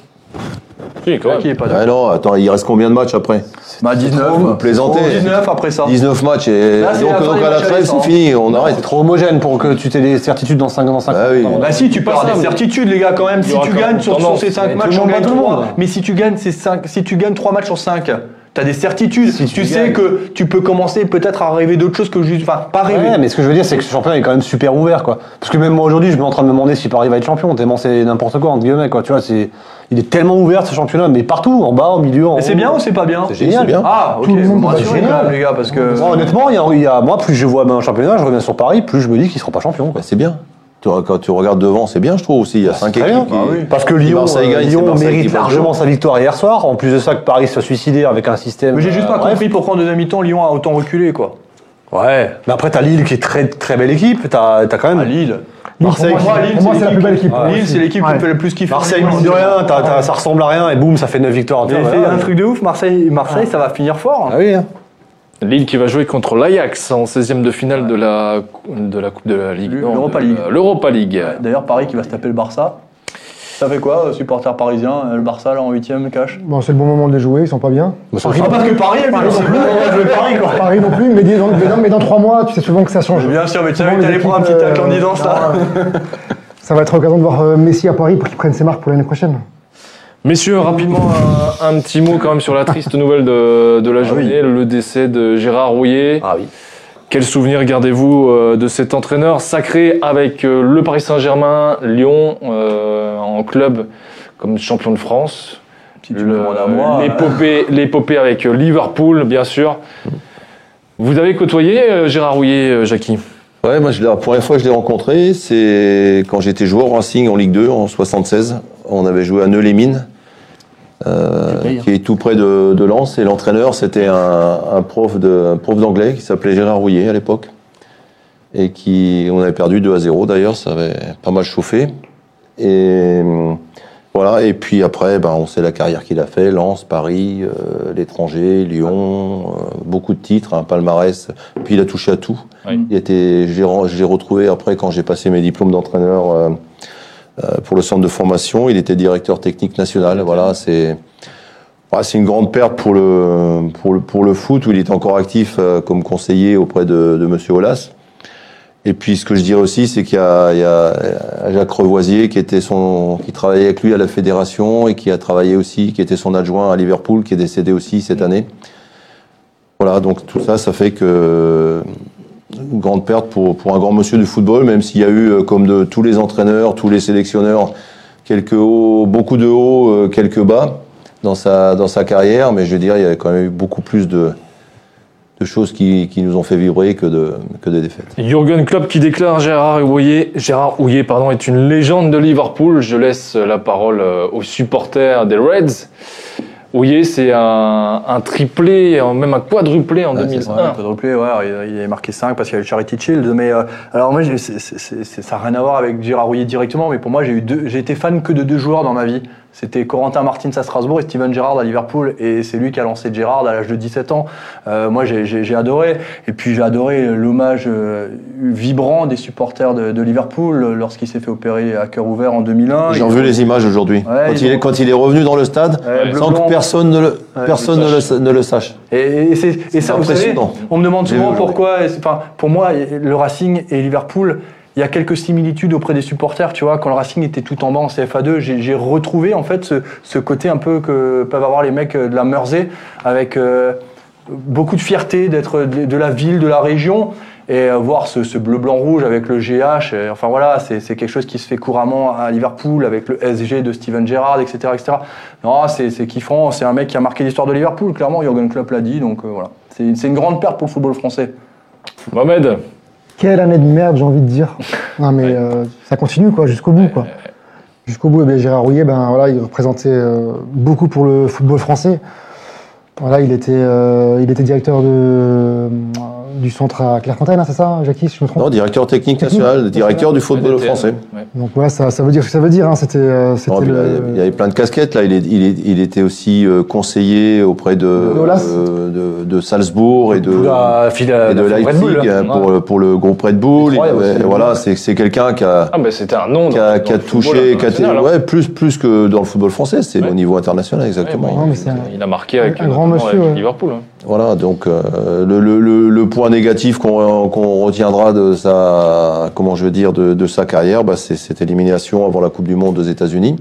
quand même. Jackie est pas Ah non, attends, il reste combien de matchs après Bah, 19. Vous plaisantez. 19 après ça. 19 matchs et Là, c'est donc, la fin donc des à la matchs trêve, récents. c'est fini, on C'est arrête. trop homogène pour que tu aies des certitudes dans 5 dans 5 Bah oui. Bah si, tu peux Pas avoir ça, des mais- certitudes, les gars, quand même. Y Si aura tu quand gagnes sur, sur tendance. ces 5 Mais matchs, le on monde gagne bat tout le 3. monde. Mais si tu gagnes ces 5, si tu gagnes 3 matchs sur 5, t'as des certitudes. Si tu tu sais que tu peux commencer peut-être à rêver d'autre chose que juste. Enfin, pas rêver. Ouais, mais ce que je veux dire, c'est que ce championnat est quand même super ouvert, quoi. Parce que même moi aujourd'hui, je suis en train de me demander si Paris va être champion, tellement c'est n'importe quoi, entre guillemets, quoi. Tu vois, c'est, il est tellement ouvert ce championnat, mais partout, en bas, au milieu, en Et c'est bien ou c'est pas bien C'est génial. Bien. Ah, ok. Tout le monde Bon, même, les gars, parce que. Moi, honnêtement, il y, a, il y a- moi, plus je vois un championnat, je reviens sur Paris, plus je me dis qu'il sera pas champion. quoi. Bah, c'est bien. Tu- Quand tu regardes devant, c'est bien, je trouve aussi. Il y a 5 très équipes. qui- Bah oui. Parce que Lyon, Marseille euh, gagne, Lyon qui mérite largement sa victoire hier soir. En plus de ça, que Paris soit suicidé avec un système. Mais j'ai juste euh, pas bref. compris pourquoi en deuxième mi-temps Lyon a autant reculé, quoi. Ouais. Mais après, t'as Lille qui est très très belle équipe. T'as as quand même. À Lille. Marseille, Pour moi, c'est- Lille, pour moi, c'est la plus belle équipe. Lille, c'est l'équipe qui Ouais. me fait le plus kiffer. Marseille, mine de rien, t'as- t'as- ça ressemble à rien et boum, ça fait 9 victoires. Tiens, fait voilà. un truc de ouf, Marseille, Marseille ça va finir fort. Ah oui. hein. Lille qui va jouer contre l'Ajax en 16e de finale de la de la Coupe de la Ligue. L'Europa League. L'Europa League. D'ailleurs, Paris qui va se taper le Barça. Ça fait quoi, euh, supporter parisien euh, Le Barça, là, en 8ème, cash? Bon, c'est le bon moment de les jouer, ils sont pas bien. Ah, parce que Paris, elle Paris aussi. non plus. Je veux Paris, quoi. Paris non plus, mais, dis- mais dans, mais dans trois mois, tu sais souvent que ça change. Bien sûr, mais tu savais que t'allais prendre un petit tacle en euh, disant ça. Ça va être l'occasion de voir Messi à Paris pour qu'il prenne ses marques pour l'année prochaine. Messieurs, rapidement un, un petit mot quand même sur la triste nouvelle de, de la journée, le décès de Gérard Rouillet. Ah oui. Quel souvenir gardez-vous euh, de cet entraîneur sacré avec euh, le Paris Saint-Germain, Lyon euh, en club comme champion de France? Euh, L'épopée avec Liverpool, bien sûr. Vous avez côtoyé Gérard Rouillet, Jackie? Ouais, moi, je la première fois que je l'ai rencontré, c'est quand j'étais joueur au Racing en Ligue 2 en 76. On avait joué à Neu-les-Mines, euh, qui est tout près de, de Lens. Et l'entraîneur, c'était un, un prof de- un prof d'anglais qui s'appelait Gérard Rouillet à l'époque. Et qui, on avait perdu 2 à 0 d'ailleurs, ça avait pas mal chauffé. Et voilà, et puis après, ben, on sait la carrière qu'il a fait, Lens, Paris, euh, l'étranger, Lyon, euh, beaucoup de titres, un palmarès. Puis il a touché à tout. Oui. Il était, j'ai, re- je l'ai retrouvé après quand j'ai passé mes diplômes d'entraîneur pour le centre de formation. Il était directeur technique national. Voilà, c'est, une grande perte pour le, pour le, pour le foot où il est encore actif euh, comme conseiller auprès de, de Monsieur Aulas. Et puis ce que je dirais aussi, c'est qu'il y a, y a Jacques Revoisier qui était son, qui travaillait avec lui à la fédération et qui a travaillé aussi, qui était son adjoint à Liverpool, qui est décédé aussi cette année. Voilà, donc tout ça, ça fait que une grande perte pour, un grand monsieur du football, même s'il y a eu, euh, comme de tous les entraîneurs, tous les sélectionneurs, beaucoup de hauts, euh, quelques bas dans sa, carrière, mais je veux dire, il y a quand même eu beaucoup plus de, choses qui, nous ont fait vibrer que, de, des défaites. Jürgen Klopp qui déclare Gérard Houillet, Gérard est une légende de Liverpool. Je laisse la parole euh, aux supporters des Reds. Houillet, c'est un, un triplé, même un quadruplé en c'est 2001. Ouais, quadruplé, ouais, il, il avait marqué 5 parce qu'il y a le Charity Shield. Mais euh, alors moi, j'ai- c'est- c'est- c'est- ça n'a rien à voir avec Gérard Rouillet directement, mais pour moi, j'ai eu j'ai été fan que de deux joueurs dans ma vie. C'était Corentin Martins à Strasbourg et Steven Gerrard à Liverpool. Et c'est lui qui a lancé Gerrard à l'âge de 17 ans. Euh, moi, j'ai- adoré. Et puis, j'ai adoré l'hommage euh, vibrant des supporters de, de Liverpool lorsqu'il s'est fait opérer à cœur ouvert en 2001. J'ai Ils- vu les images aujourd'hui. Ouais, quand, il est, quand il est revenu dans le stade, Ouais, sans blanc. que personne ne le, personne le ne le, ne le sache. Et, et c'est et ça, vous savez, on me demande souvent pourquoi. Enfin, pour moi, le Racing et Liverpool, il y a quelques similitudes auprès des supporters. Tu vois, quand le Racing était tout en bas en CFA2, j'ai retrouvé en fait ce, côté un peu que peuvent avoir les mecs de la Mersey, avec euh, beaucoup de fierté d'être de, la ville, de la région. Et euh, voir ce, ce bleu, blanc, rouge avec le GH, enfin voilà, c'est quelque chose qui se fait couramment à Liverpool avec le SG de Steven Gerrard, etc. etc. Non, c'est kiffant, c'est un mec qui a marqué l'histoire de Liverpool, clairement, Jürgen Klopp l'a dit, donc euh, voilà. C'est une grande perte pour le football français. Mohamed, Quelle année de merde, j'ai envie de dire. Non, mais euh, ça continue, quoi, jusqu'au bout, quoi. Jusqu'au bout, et bien, Gérard Rouillet, ben, voilà, il représentait euh, beaucoup pour le football français. Voilà, il était, euh, il était directeur de, euh, du centre à Clairefontaine, hein, c'est ça, Jackie, si je me trompe? Non, directeur technique national, directeur du football DTN, français. ouais. Donc voilà, ça, ça veut dire ce que ça veut dire. Hein. C'était, euh, c'était là, le- Il y avait plein de casquettes là. Il, est, il, est- il était aussi euh, conseiller auprès de, De euh, de, de Salzbourg et de, la et de Leipzig Bull, euh, pour, pour le groupe Red Bull. Aussi. voilà, c'est c'est quelqu'un qui a, Ah, ben c'était un nom qui a, dans qui a le football touché, qui a hein. ouais, plus, plus que dans le football français, c'est Ouais. au niveau international exactement. il a marqué avec, un grand monsieur, avec ouais. Liverpool. hein. Voilà, donc euh, le, le, le, le point négatif qu'on qu'on retiendra de sa, comment je veux dire, de, de sa carrière, bah, c'est cette élimination avant la Coupe du Monde aux États-Unis.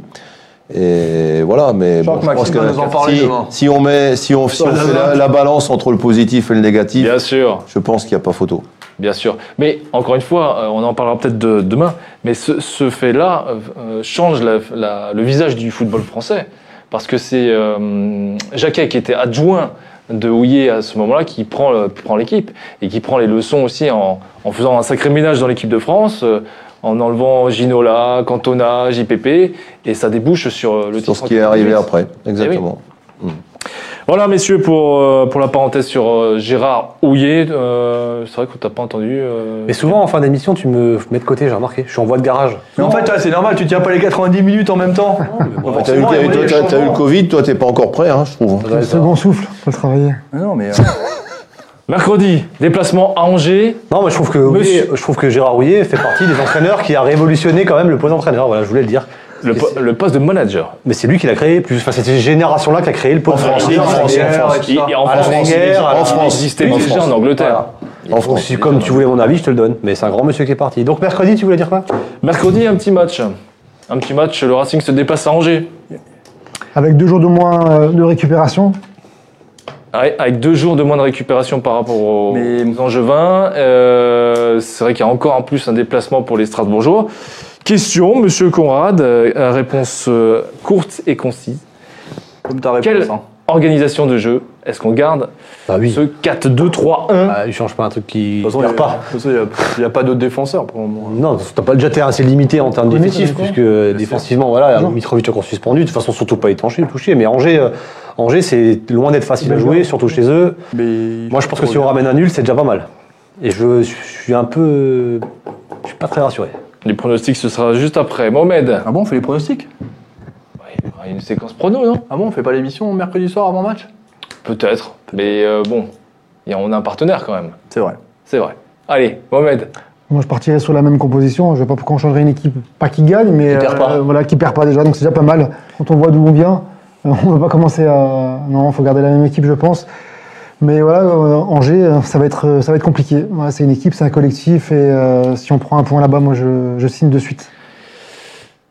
Et voilà, mais Je crois que pense nous en parler si, demain. si on met, si on, si on fait la, la balance entre le positif et le négatif, Bien sûr. je pense qu'il n'y a pas photo. Bien sûr. Mais encore une fois, euh, on en parlera peut-être de- demain, mais ce, ce fait-là euh, euh, change la- la- le visage du football français. Parce que c'est euh, Jacquet qui était adjoint de Houillet à ce moment-là qui prend, le- prend l'équipe et qui prend les leçons aussi en, en faisant un sacré ménage dans l'équipe de France, euh, en enlevant Ginola, Cantona, JPP, et ça débouche sur euh, le Sur titre ce qui est arrivé 2008. après, exactement. Voilà, messieurs, pour, euh, pour la parenthèse sur euh, Gérard Houillet. euh, c'est vrai qu'on t'a pas entendu. euh, Mais souvent, en fin d'émission, tu me mets de côté, j'ai remarqué. Je suis en voie de garage. Mais en fait, toi, c'est normal, tu tiens pas les 90 minutes en même temps. bon, T'as eu, Forcément, il y a toi, des t'as- t'as eu le. Covid, toi t'es pas encore prêt, hein, je trouve. Doit le second souffle, faut le travailler. Mais Non, mais euh, Mercredi, déplacement à Angers. Non, mais je trouve que, Monsieur- je trouve que Gérard Rouillet fait partie des entraîneurs qui a révolutionné quand même le poste d'entraîneur. Voilà, je voulais le dire. Le, po- le poste de manager. Mais c'est lui qui l'a créé. Plus, enfin, c'est cette génération-là qui a créé le poste En France, en France, en France. en France, en France, en déjà France. en Angleterre. En France. si- comme tu voulais mon avis, je te le donne. Mais c'est un grand monsieur qui est parti. Donc mercredi, tu voulais dire quoi? Mercredi, un petit match. Un petit match, le Racing se déplace à Angers. Avec deux jours de moins euh, de récupération? Ouais, Avec deux jours de moins de récupération par rapport aux, Mais- Angevins. Euh, c'est vrai qu'il y a encore en plus un déplacement pour les Strasbourgeois. Question, monsieur Conrad, euh, réponse euh, courte et concise. comme ta réponse. Quelle hein. organisation de jeu est-ce qu'on garde Bah oui. ce 4-2-3-1 Bah, il change pas un truc qui De toute façon, il pas. n'y a, pas d'autres défenseurs pour le moment. Non, t'as pas déjà t'es assez limité en termes d'effectifs, puisque défensivement, voilà. Mitrovic encore suspendu, de toute façon, surtout pas étanché, touché. Mais Angers, euh, Angers c'est loin d'être facile à jouer, surtout chez eux. Mais Moi, je pense que si on ramène un nul, c'est déjà pas mal. Et je, je suis un peu. Je suis pas très rassuré. Les pronostics, ce sera juste après. Mohamed, Ah bon, on fait les pronostics il y aura une séquence prono, non? Ah bon, on fait pas l'émission mercredi soir avant match? Peut-être, mais euh, bon, il y a- on a un partenaire quand même, C'est vrai. c'est vrai. Allez, Mohamed, Moi, je partirais sur la même composition. Je ne vois pas pourquoi on changerait une équipe, pas qui gagne, mais Qui perd pas. voilà, qui perd pas déjà. Donc c'est déjà pas mal. Quand on voit d'où on vient, euh, on ne va pas commencer à. Non, il faut garder la même équipe, je pense. Mais voilà, euh, Angers, euh, ça va être, euh, ça va être compliqué. C'est une équipe, c'est un collectif, et euh, si on prend un point là-bas, moi, je, je signe de suite.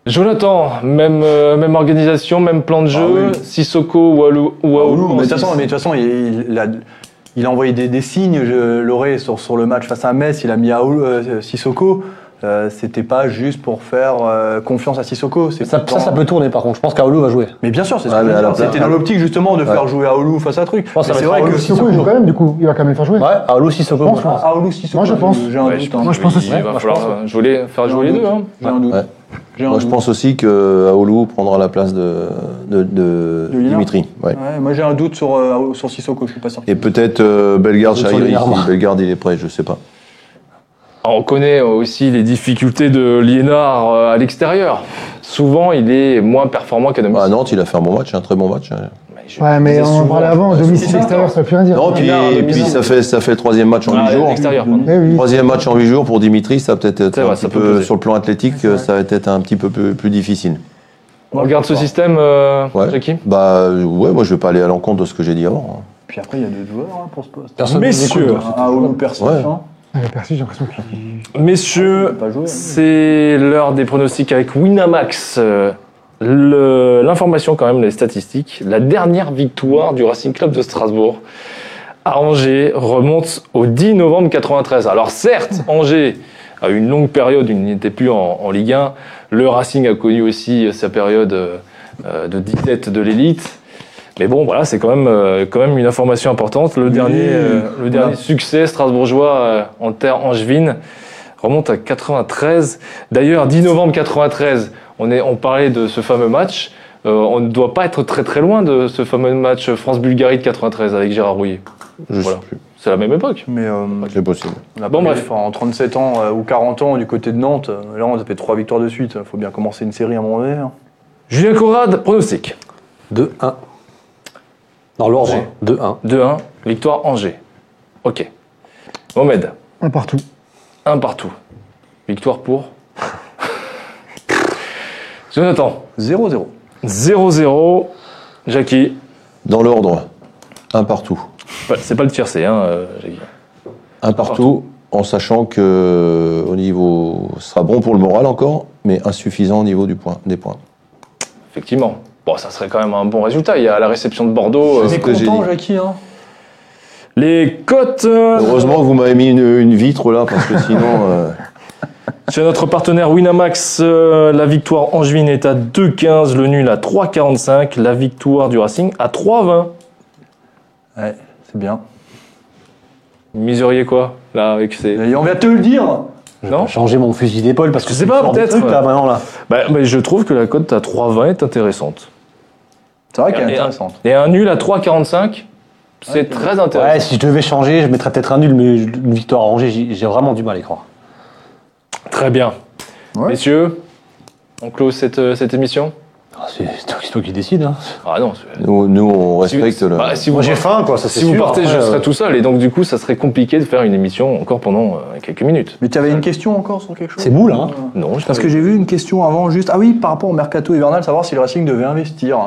Jonathan, même, euh, même organisation, même plan de jeu, Ah oui. Sissoko ou Aoulou ou Aoulou, Oulou, mais de toute façon, mais de toute façon, il, il a, il a envoyé des, des signes, je l'aurais sur, sur le match face à Metz, il a mis à euh, Sissoko. Euh, C'était pas juste pour faire euh, confiance à Sissoko. Ça, pourtant- ça, ça peut tourner par contre. Je pense qu'Aolo va jouer. Mais bien sûr, c'est ce Ouais, C'était dans l'optique justement de faire jouer à Oulou face à truc. pense c'est va vrai être que Aoulou, Sissoko, il joue quand même, du coup. Il va quand même faire jouer. Ouais, Sissoko. Pense, moi, Ah, Oulou, Sissoko. Moi, je pense. Doute. je hein. Moi, je pense aussi. Il va moi, je falloir pense, euh, jouer- faire jouer les deux. Hein. J'ai un doute. Moi, je pense aussi que Aoulou prendra la place de, de, de De Lina Dimitri. Ouais. Ouais, moi j'ai un doute sur, euh, sur Sissoko, je suis pas sûr. Et peut-être euh, Bellegarde, Bellegarde il est prêt, je sais pas. Ah, On connaît aussi les difficultés de Liénard euh, à l'extérieur. Souvent, il est moins performant qu'à domicile. À Nantes, il a fait un bon match, un très bon match. hein. Mais je Ouais, mais on en parlait avant, domicile extérieur, ça veut plus rien dire. Non, puis, et puis ça, fait, ça fait le troisième match en Ah, huit jours. Eh oui. Troisième match en 8 jours pour Dimitri, ça va peut-être être vrai, petit ça peut peu, sur le plan athlétique, ça va être un petit peu plus, plus difficile. On regarde ce système, euh, Ouais. Jackie Bah ouais, moi je vais pas aller à l'encontre de ce que j'ai dit avant. hein. Puis après, il y a d'autres joueurs hein, pour ce poste. Personne ne Messieurs. Ah, toujours- Percy, Ouais. hein. Ah, mais Percy, j'ai l'impression qu'il. Messieurs, jouer, hein. c'est l'heure des pronostics avec Winamax. Euh, le- L'information quand même, les statistiques. La dernière victoire du Racing Club de Strasbourg à Angers remonte au 10 novembre 93. Alors certes, Angers a eu une longue période où il n'était plus en, en Ligue 1. Le Racing a connu aussi sa période euh, euh, de disette de l'élite. Mais bon, voilà, c'est quand même, euh, quand même une information importante. Le dernier, euh, le dernier succès strasbourgeois euh, en terre angevine remonte à 93. D'ailleurs, 10 novembre 93, on, est, on parlait de ce fameux match. Euh, on ne doit pas être très très loin de ce fameux match France-Bulgarie de 93 avec Gérard Rouillet. Je Voilà. sais plus. C'est la même époque. Mais euh, C'est possible. Bon, bref. enfin, en 37 ans euh, ou 40 ans du côté de Nantes, euh, là on a fait trois victoires de suite. Il faut bien commencer une série à un moment donné. hein. Julien Conrad, pronostic. 2-1. Dans l'ordre, Angers. 2-1. 2-1, victoire Angers. Ok. Mohamed, Un partout. un partout. Victoire pour Jonathan, 0-0. 0-0. Jackie, Dans l'ordre, un partout. C'est pas le tiercé, hein, euh, Jackie. Un partout, en sachant que au niveau, ce sera bon pour le moral encore, mais insuffisant au niveau du point, des points. Effectivement. Bon, ça serait quand même un bon résultat. Il y a la réception de Bordeaux. euh, C'est ce que j'ai content. Jackie. Hein les cotes euh, Heureusement que vous m'avez mis une, une vitre là, parce que sinon. euh, chez notre partenaire Winamax, euh, la victoire angevine est à 2,15, le nul à 3,45, la victoire du Racing à 3,20. ouais, c'est bien. Miseriez quoi, là, avec ces... Et on vient te le dire. Non Changer mon fusil d'épaule parce que Je tu pas, peut-être. là, maintenant, là. bah, mais Je trouve que la cote à 3,20 est intéressante. C'est vrai qu'elle est Et- intéressante. Et un nul à 3,45, c'est très Ouais, intéressant. si je devais changer, je mettrais peut-être un nul, mais une victoire à Angers, j'ai vraiment du mal à y croire. Très bien. Ouais. Messieurs, on close cette, euh, cette émission Ah, C'est toi, qui décide. Hein. Ah non, c'est- nous, nous, on si, respecte le. bah, si vous Moi j'ai faim, quoi, ça Si vous sûr. partez, je serai euh, tout seul. Et donc, du coup, ça serait compliqué de faire une émission encore pendant euh, quelques minutes. Mais tu avais une question encore sur quelque chose? C'est mou, là. hein. Non, je Parce que j'ai vu une question avant, juste. Ah oui, par rapport au mercato hivernal, savoir si le Racing devait investir.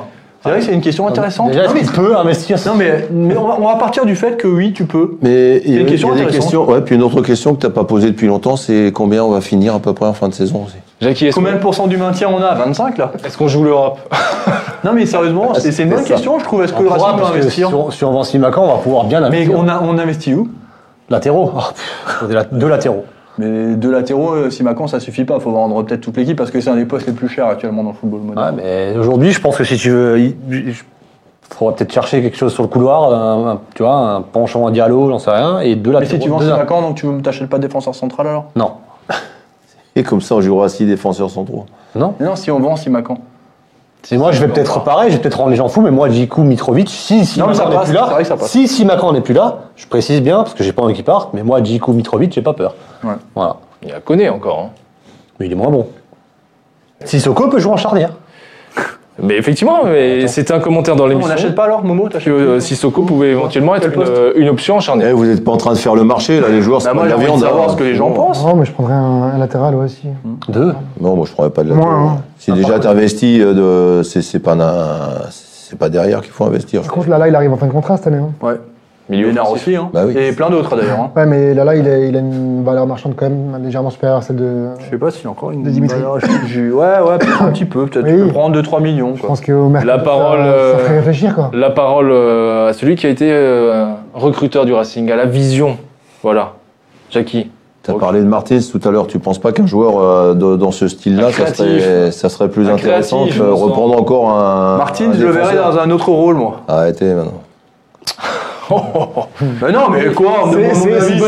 C'est vrai que c'est une question intéressante. Déjà, non, mais, tu peux investir. non, mais, mais on, va, on va partir du fait que oui, tu peux. Mais il y a, une question il y a des intéressante. questions. Ouais, puis une autre question que tu n'as pas posée depuis longtemps, c'est combien on va finir à peu près en fin de saison aussi. Jackie, Combien de pourcents du maintien on a 25 là? Est-ce qu'on joue l'Europe? Non mais sérieusement, c'est c'est une bonne question, je trouve. Est-ce que On le Racing peut investir? si on, si on vend Simacan, on va pouvoir bien Mais investir. on, a, on investit où? Latéraux. Oh, deux latéraux. Mais deux latéraux, euh, Simacan, ça suffit pas. faut vendre peut-être toute l'équipe parce que c'est un des postes les plus chers actuellement dans le football moderne. Ouais, mais aujourd'hui, je pense que si tu veux. il- faudra peut-être chercher quelque chose sur le couloir, un, un- tu vois, un penchant à Diallo, j'en sais rien, et deux Mais latéraux. si tu vends Simacan, donc tu t'achètes pas de défenseur central alors? Non. Et comme ça, on jouera six défenseurs centraux. Non. Mais Non, si on vend Simacan. Et moi, je vais peut-être pareil, je vais peut-être rendre les gens fous, mais moi, Djikou, Mitrovic, si, si Non, Macan n'est plus là, c'est ça si, si Macan n'est plus là, je précise bien, parce que j'ai pas envie qu'il parte, mais moi, Djikou, Mitrovic, j'ai pas peur. Ouais. Voilà. Il y a Koné encore. hein. Mais il est moins bon. Sissoko peut jouer en charnière. Mais effectivement, mais c'était un commentaire dans On l'émission n'achète pas alors, Momo que euh, Sissoko pouvait éventuellement être poste une, une option en charnière. Eh, vous n'êtes pas en train de faire le marché, là, les joueurs, c'est Bah, pas moi, de j'ai la envie de viande. savoir hein. ce que les gens pensent. Non, mais je prendrais un, un latéral aussi. Deux. Non, moi, je prendrais pas de la Moi, hein. Si déjà tu investis, euh, de... c'est c'est pas, un- c'est pas derrière qu'il faut investir. Par contre, là, là, il arrive en fin de contrat cette année. hein. Ouais. Offensif. aussi, hein. Bah oui. Et plein d'autres d'ailleurs. Hein. Ouais, mais là, là, il a, il a une valeur marchande quand même légèrement supérieure à celle de. Je sais pas s'il y a encore une. De Dimitri. valeur- je- je- Ouais, ouais, peut-être un petit peu. Peut-être Oui. tu peux prendre 2-3 millions. Je pense qu'au mercato, La parole, ça, euh, ça ferait réfléchir quoi. La parole euh, à celui qui a été euh, recruteur du Racing, à la vision. Voilà. Jackie. Tu as parlé de Martins tout à l'heure. Tu penses pas qu'un joueur euh, de- dans ce style-là, ça serait, ça serait plus Un intéressant sens. reprendre encore un. Martin, un je le verrais dans un autre rôle, moi. Arrêtez maintenant. Mais non, mais quoi il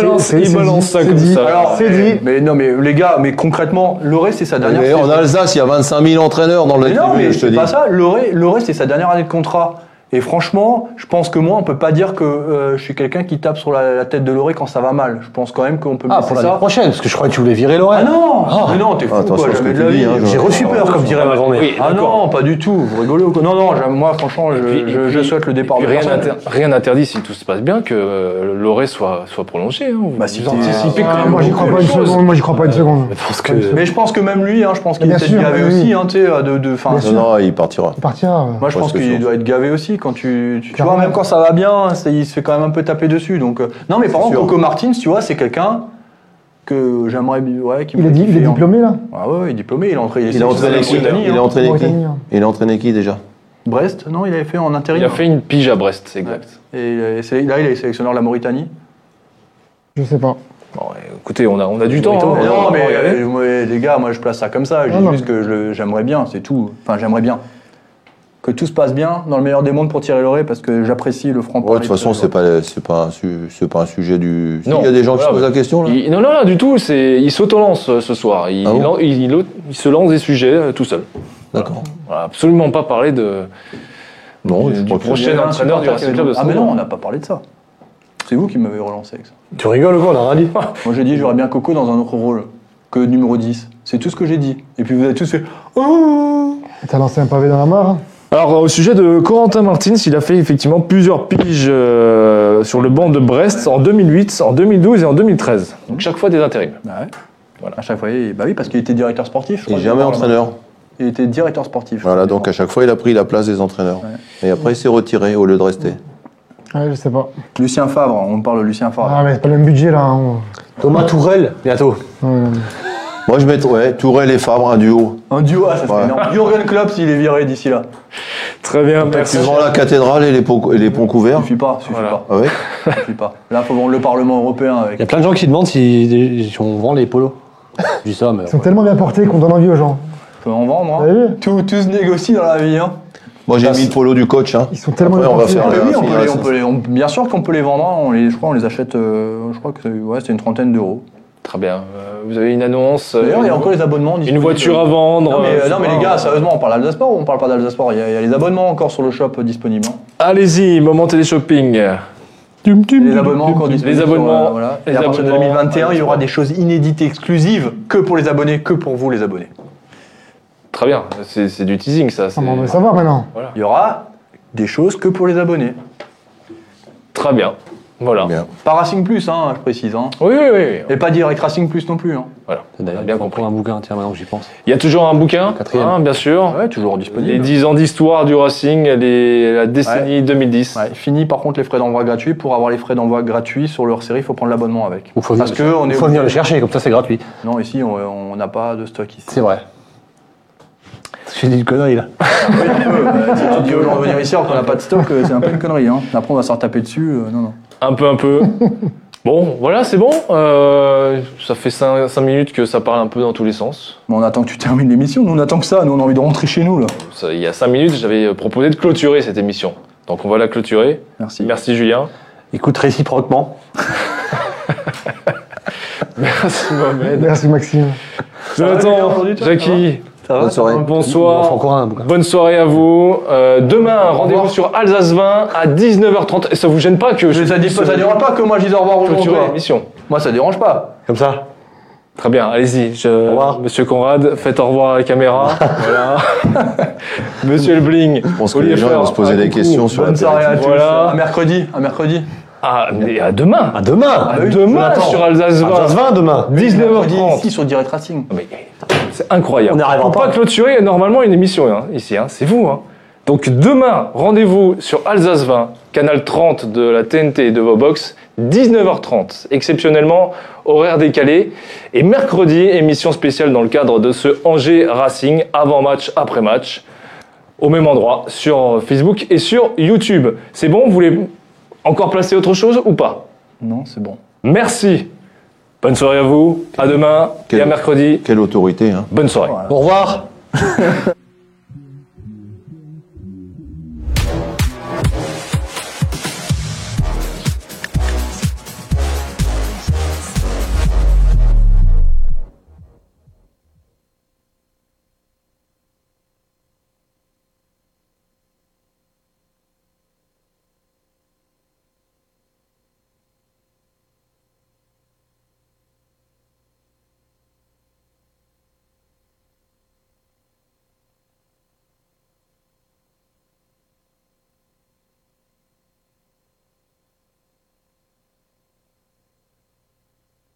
balance, ça c'est comme dit. ça. Alors, C'est mais, dit. mais non, mais les gars, mais concrètement, Loré, c'est sa dernière Mais en Alsace, il y a 25 000 entraîneurs dans le Mais non, mais je te c'est dis. pas ça. Loré c'est sa dernière année de contrat. Et franchement, je pense que moi, on peut pas dire que euh, je suis quelqu'un qui tape sur la, la tête de Loré quand ça va mal. Je pense quand même qu'on peut me Ah, pour l'année prochaine, parce que je croyais que tu voulais virer Lorraine. Ah non Ah. Mais non, t'es fou, Attention quoi, jamais de la vie. hein, je- J'ai reçu peur, comme dirait ma grand-mère. Oui, Ah non, pas du tout. Vous rigolez ou quoi? Non, non, moi, franchement, je, puis- je- et je puis- souhaite le départ de rien rien n'interdit, si tout se passe bien, que euh, Loré soit, soit prolongé. hein. Vous Bah, si t'es- anticipez Ah, quand moi, j'y crois pas une seconde. Moi, j'y crois pas une seconde. Pense que. Mais je pense que même lui, hein, je pense qu'il est peut-être sûr, gavé aussi. Hein, tu sais, de, de, Non, il partira. Il partira. Moi, je pense qu'il doit être gavé aussi quand tu, tu, tu Carrément. vois, même quand ça va bien, il se fait quand même un peu taper dessus. Donc, euh, non, mais par contre. Coco Martins, tu vois, c'est quelqu'un que j'aimerais, ouais, qui Il est, fait il est hein. diplômé là? Ah ouais, il est diplômé, il est entré, Il a entraîné qui Mauritanie, Il a hein. entraîné qui? Hein. Il a entraîné qui déjà? Brest, non, il avait fait en intérim. Il a fait une pige à Brest, c'est exact. Et là, il est sélectionneur de la Mauritanie. Je sais pas. Bon, écoutez, on a, on a du temps. hein. Mais non, mais euh, moi, les gars, moi, je place ça comme ça. Je dis juste que j'aimerais bien, c'est tout. Enfin, j'aimerais bien. Que tout se passe bien, dans le meilleur des mondes pour tirer l'oreille, parce que j'apprécie le franc Ouais, de toute façon, c'est pas, c'est pas, c'est pas un sujet du. Si. Il y a des gens qui Voilà, se posent la question là. Il- non, non, non, du tout. C'est, il s'auto-lance euh, ce soir. Il, Ah bon il en- il- il- il se lance des sujets euh, tout seul. D'accord. On va absolument pas parler de, Non, du, je du prochain entraîneur du Racing Club de Ah, mais non, on n'a pas parlé de ça. C'est vous qui m'avez relancé avec ça. Tu rigoles ou quoi, on a rien dit. Moi, j'ai dit, j'aurais bien Coco dans un autre rôle que numéro 10. C'est tout ce que j'ai dit. Et puis vous avez tous fait Oh T'as lancé un pavé dans la mare. Alors, au sujet de Corentin Martins, il a fait effectivement plusieurs piges euh, sur le banc de Brest en 2008, en 2012 et en 2013. Donc, chaque fois des intérims. Bah ouais. Voilà. À chaque fois, il- bah oui, parce qu'il était directeur sportif. je Et jamais entraîneur. Il était directeur sportif. Voilà, donc à chaque fois, il a pris la place des entraîneurs. Et après, il s'est retiré au lieu de rester. Ouais, je sais pas. Lucien Favre, on parle de Lucien Favre. Ah, mais c'est pas le même budget là. hein. Thomas Tourelle, bientôt. Ouais, Moi, je mettrais ouais, Tourelle et Fabre, un duo. Un duo, ah, ça serait Ouais. énorme. Jürgen Klopp s'il est viré d'ici là. Très bien, Tu merci. vends la cathédrale et les ponts, et les ponts couverts. Suffit pas, suffit Voilà. pas. Ah ouais Suffit pas. Là, faut vendre le Parlement européen avec. Il y a plein de gens qui demandent si, si on vend les polos. Je dis ça, mais. Ils sont tellement bien portés qu'on donne envie aux gens. Faut en vendre, T'as hein. vu Tout, tout se négocie dans la vie, hein. Moi, j'ai mis le polo du coach. Hein. Ils sont tellement Après, bien on va faire Ah, le- mais oui, on peut les, on peut on- bien sûr qu'on peut les vendre. hein. On les, je crois qu'on les achète. euh, je crois que c'est ouais, c'était une trentaine d'euros. Très bien. Euh, vous avez une annonce. euh, D'ailleurs, il y a encore les abonnements. Une voiture à vendre. Non mais, euh, non, mais les gars, sérieusement, on parle d'Alsasport ou on parle pas d'Alsasport? Il, y a- il y a les abonnements encore sur le shop euh, disponibles. hein. Allez-y, moment téléshopping. Les abonnements encore disponibles. Les abonnements, sur, euh, voilà. Et les à partir de abonnements, 2021, il y aura des choses inédites et exclusives que pour les abonnés, que pour vous les abonnés. Très bien. C'est c'est du teasing, ça. Ah, on veut savoir maintenant. Il y aura des choses que pour les abonnés. Très bien. Voilà. Bien. Pas Racing Plus, hein, je précise. Hein. Oui, oui, oui. Et pas Direct Racing Plus non plus. Hein. Voilà. D'ailleurs, Bien compris. un bouquin, tiens, maintenant que j'y pense. Il y a toujours un bouquin, Quatrième. hein, bien sûr. Ouais, toujours Les disponible. 10 ans d'histoire du Racing, les- la décennie 2010. Ouais, fini par contre les frais d'envoi gratuits. Pour avoir les frais d'envoi gratuits sur leur série, il faut prendre l'abonnement avec. Ou faut venir, Parce le, que on est faut venir le chercher, comme ça c'est gratuit. Non, ici on n'a pas de stock ici. C'est vrai. J'ai dit une connerie là. Oui, un peu, euh, si tu dis aux gens de venir ici alors qu'on n'a pas de stock, euh, c'est un peu une connerie. Hein. Après on va s'en taper dessus. euh, non, non. Un peu, un peu. bon, voilà, c'est bon. Euh, ça fait 5, minutes que ça parle un peu dans tous les sens. Bon, on attend que tu termines l'émission. Nous on attend que ça. Nous on a envie de rentrer chez nous là. Ça, il y a 5 minutes, j'avais proposé de clôturer cette émission. Donc on va la clôturer. Merci. Merci Julien. Écoute réciproquement. Merci Mohamed. Merci Maxime. Jonathan, Jackie, Ça Bonne soirée. Bonsoir. encore un. bouquin. Bonne soirée à vous. Euh, demain, rendez-vous sur Alsace 20 à 19h30. Et ça vous gêne pas que je Mais ça, ça dérange pas que moi je dise au revoir gens. l'émission Moi ça dérange pas. Comme ça. Très bien, allez-y. Je- revoir. Monsieur Conrad, faites au revoir à la caméra. voilà. Monsieur le bling. Je pense que les gens vont se poser des questions sur la Bonne soirée à tous. Voilà. À mercredi. À mercredi. Ah, mais à demain. À demain. oui, demain Jonathan. sur Alsace 20. Alsace 20 demain. Mercredi 19h30. ici sur Direct Racing. Mais c'est incroyable. On n'y arrivera On peut pas. pas clôturer normalement une émission hein, ici, hein, c'est vous. Hein. Donc demain, rendez-vous sur Alsace 20, canal 30 de la TNT et de vos box, 19h30, exceptionnellement horaire décalé. Et mercredi, émission spéciale dans le cadre de ce Angers Racing, avant-match, après-match, au même endroit, sur Facebook et sur YouTube. C'est bon, vous voulez encore placer autre chose ou pas? Non, c'est bon. Merci. Bonne soirée à vous, à demain et à mercredi. Quelle autorité, hein Bonne soirée. Voilà. Au revoir.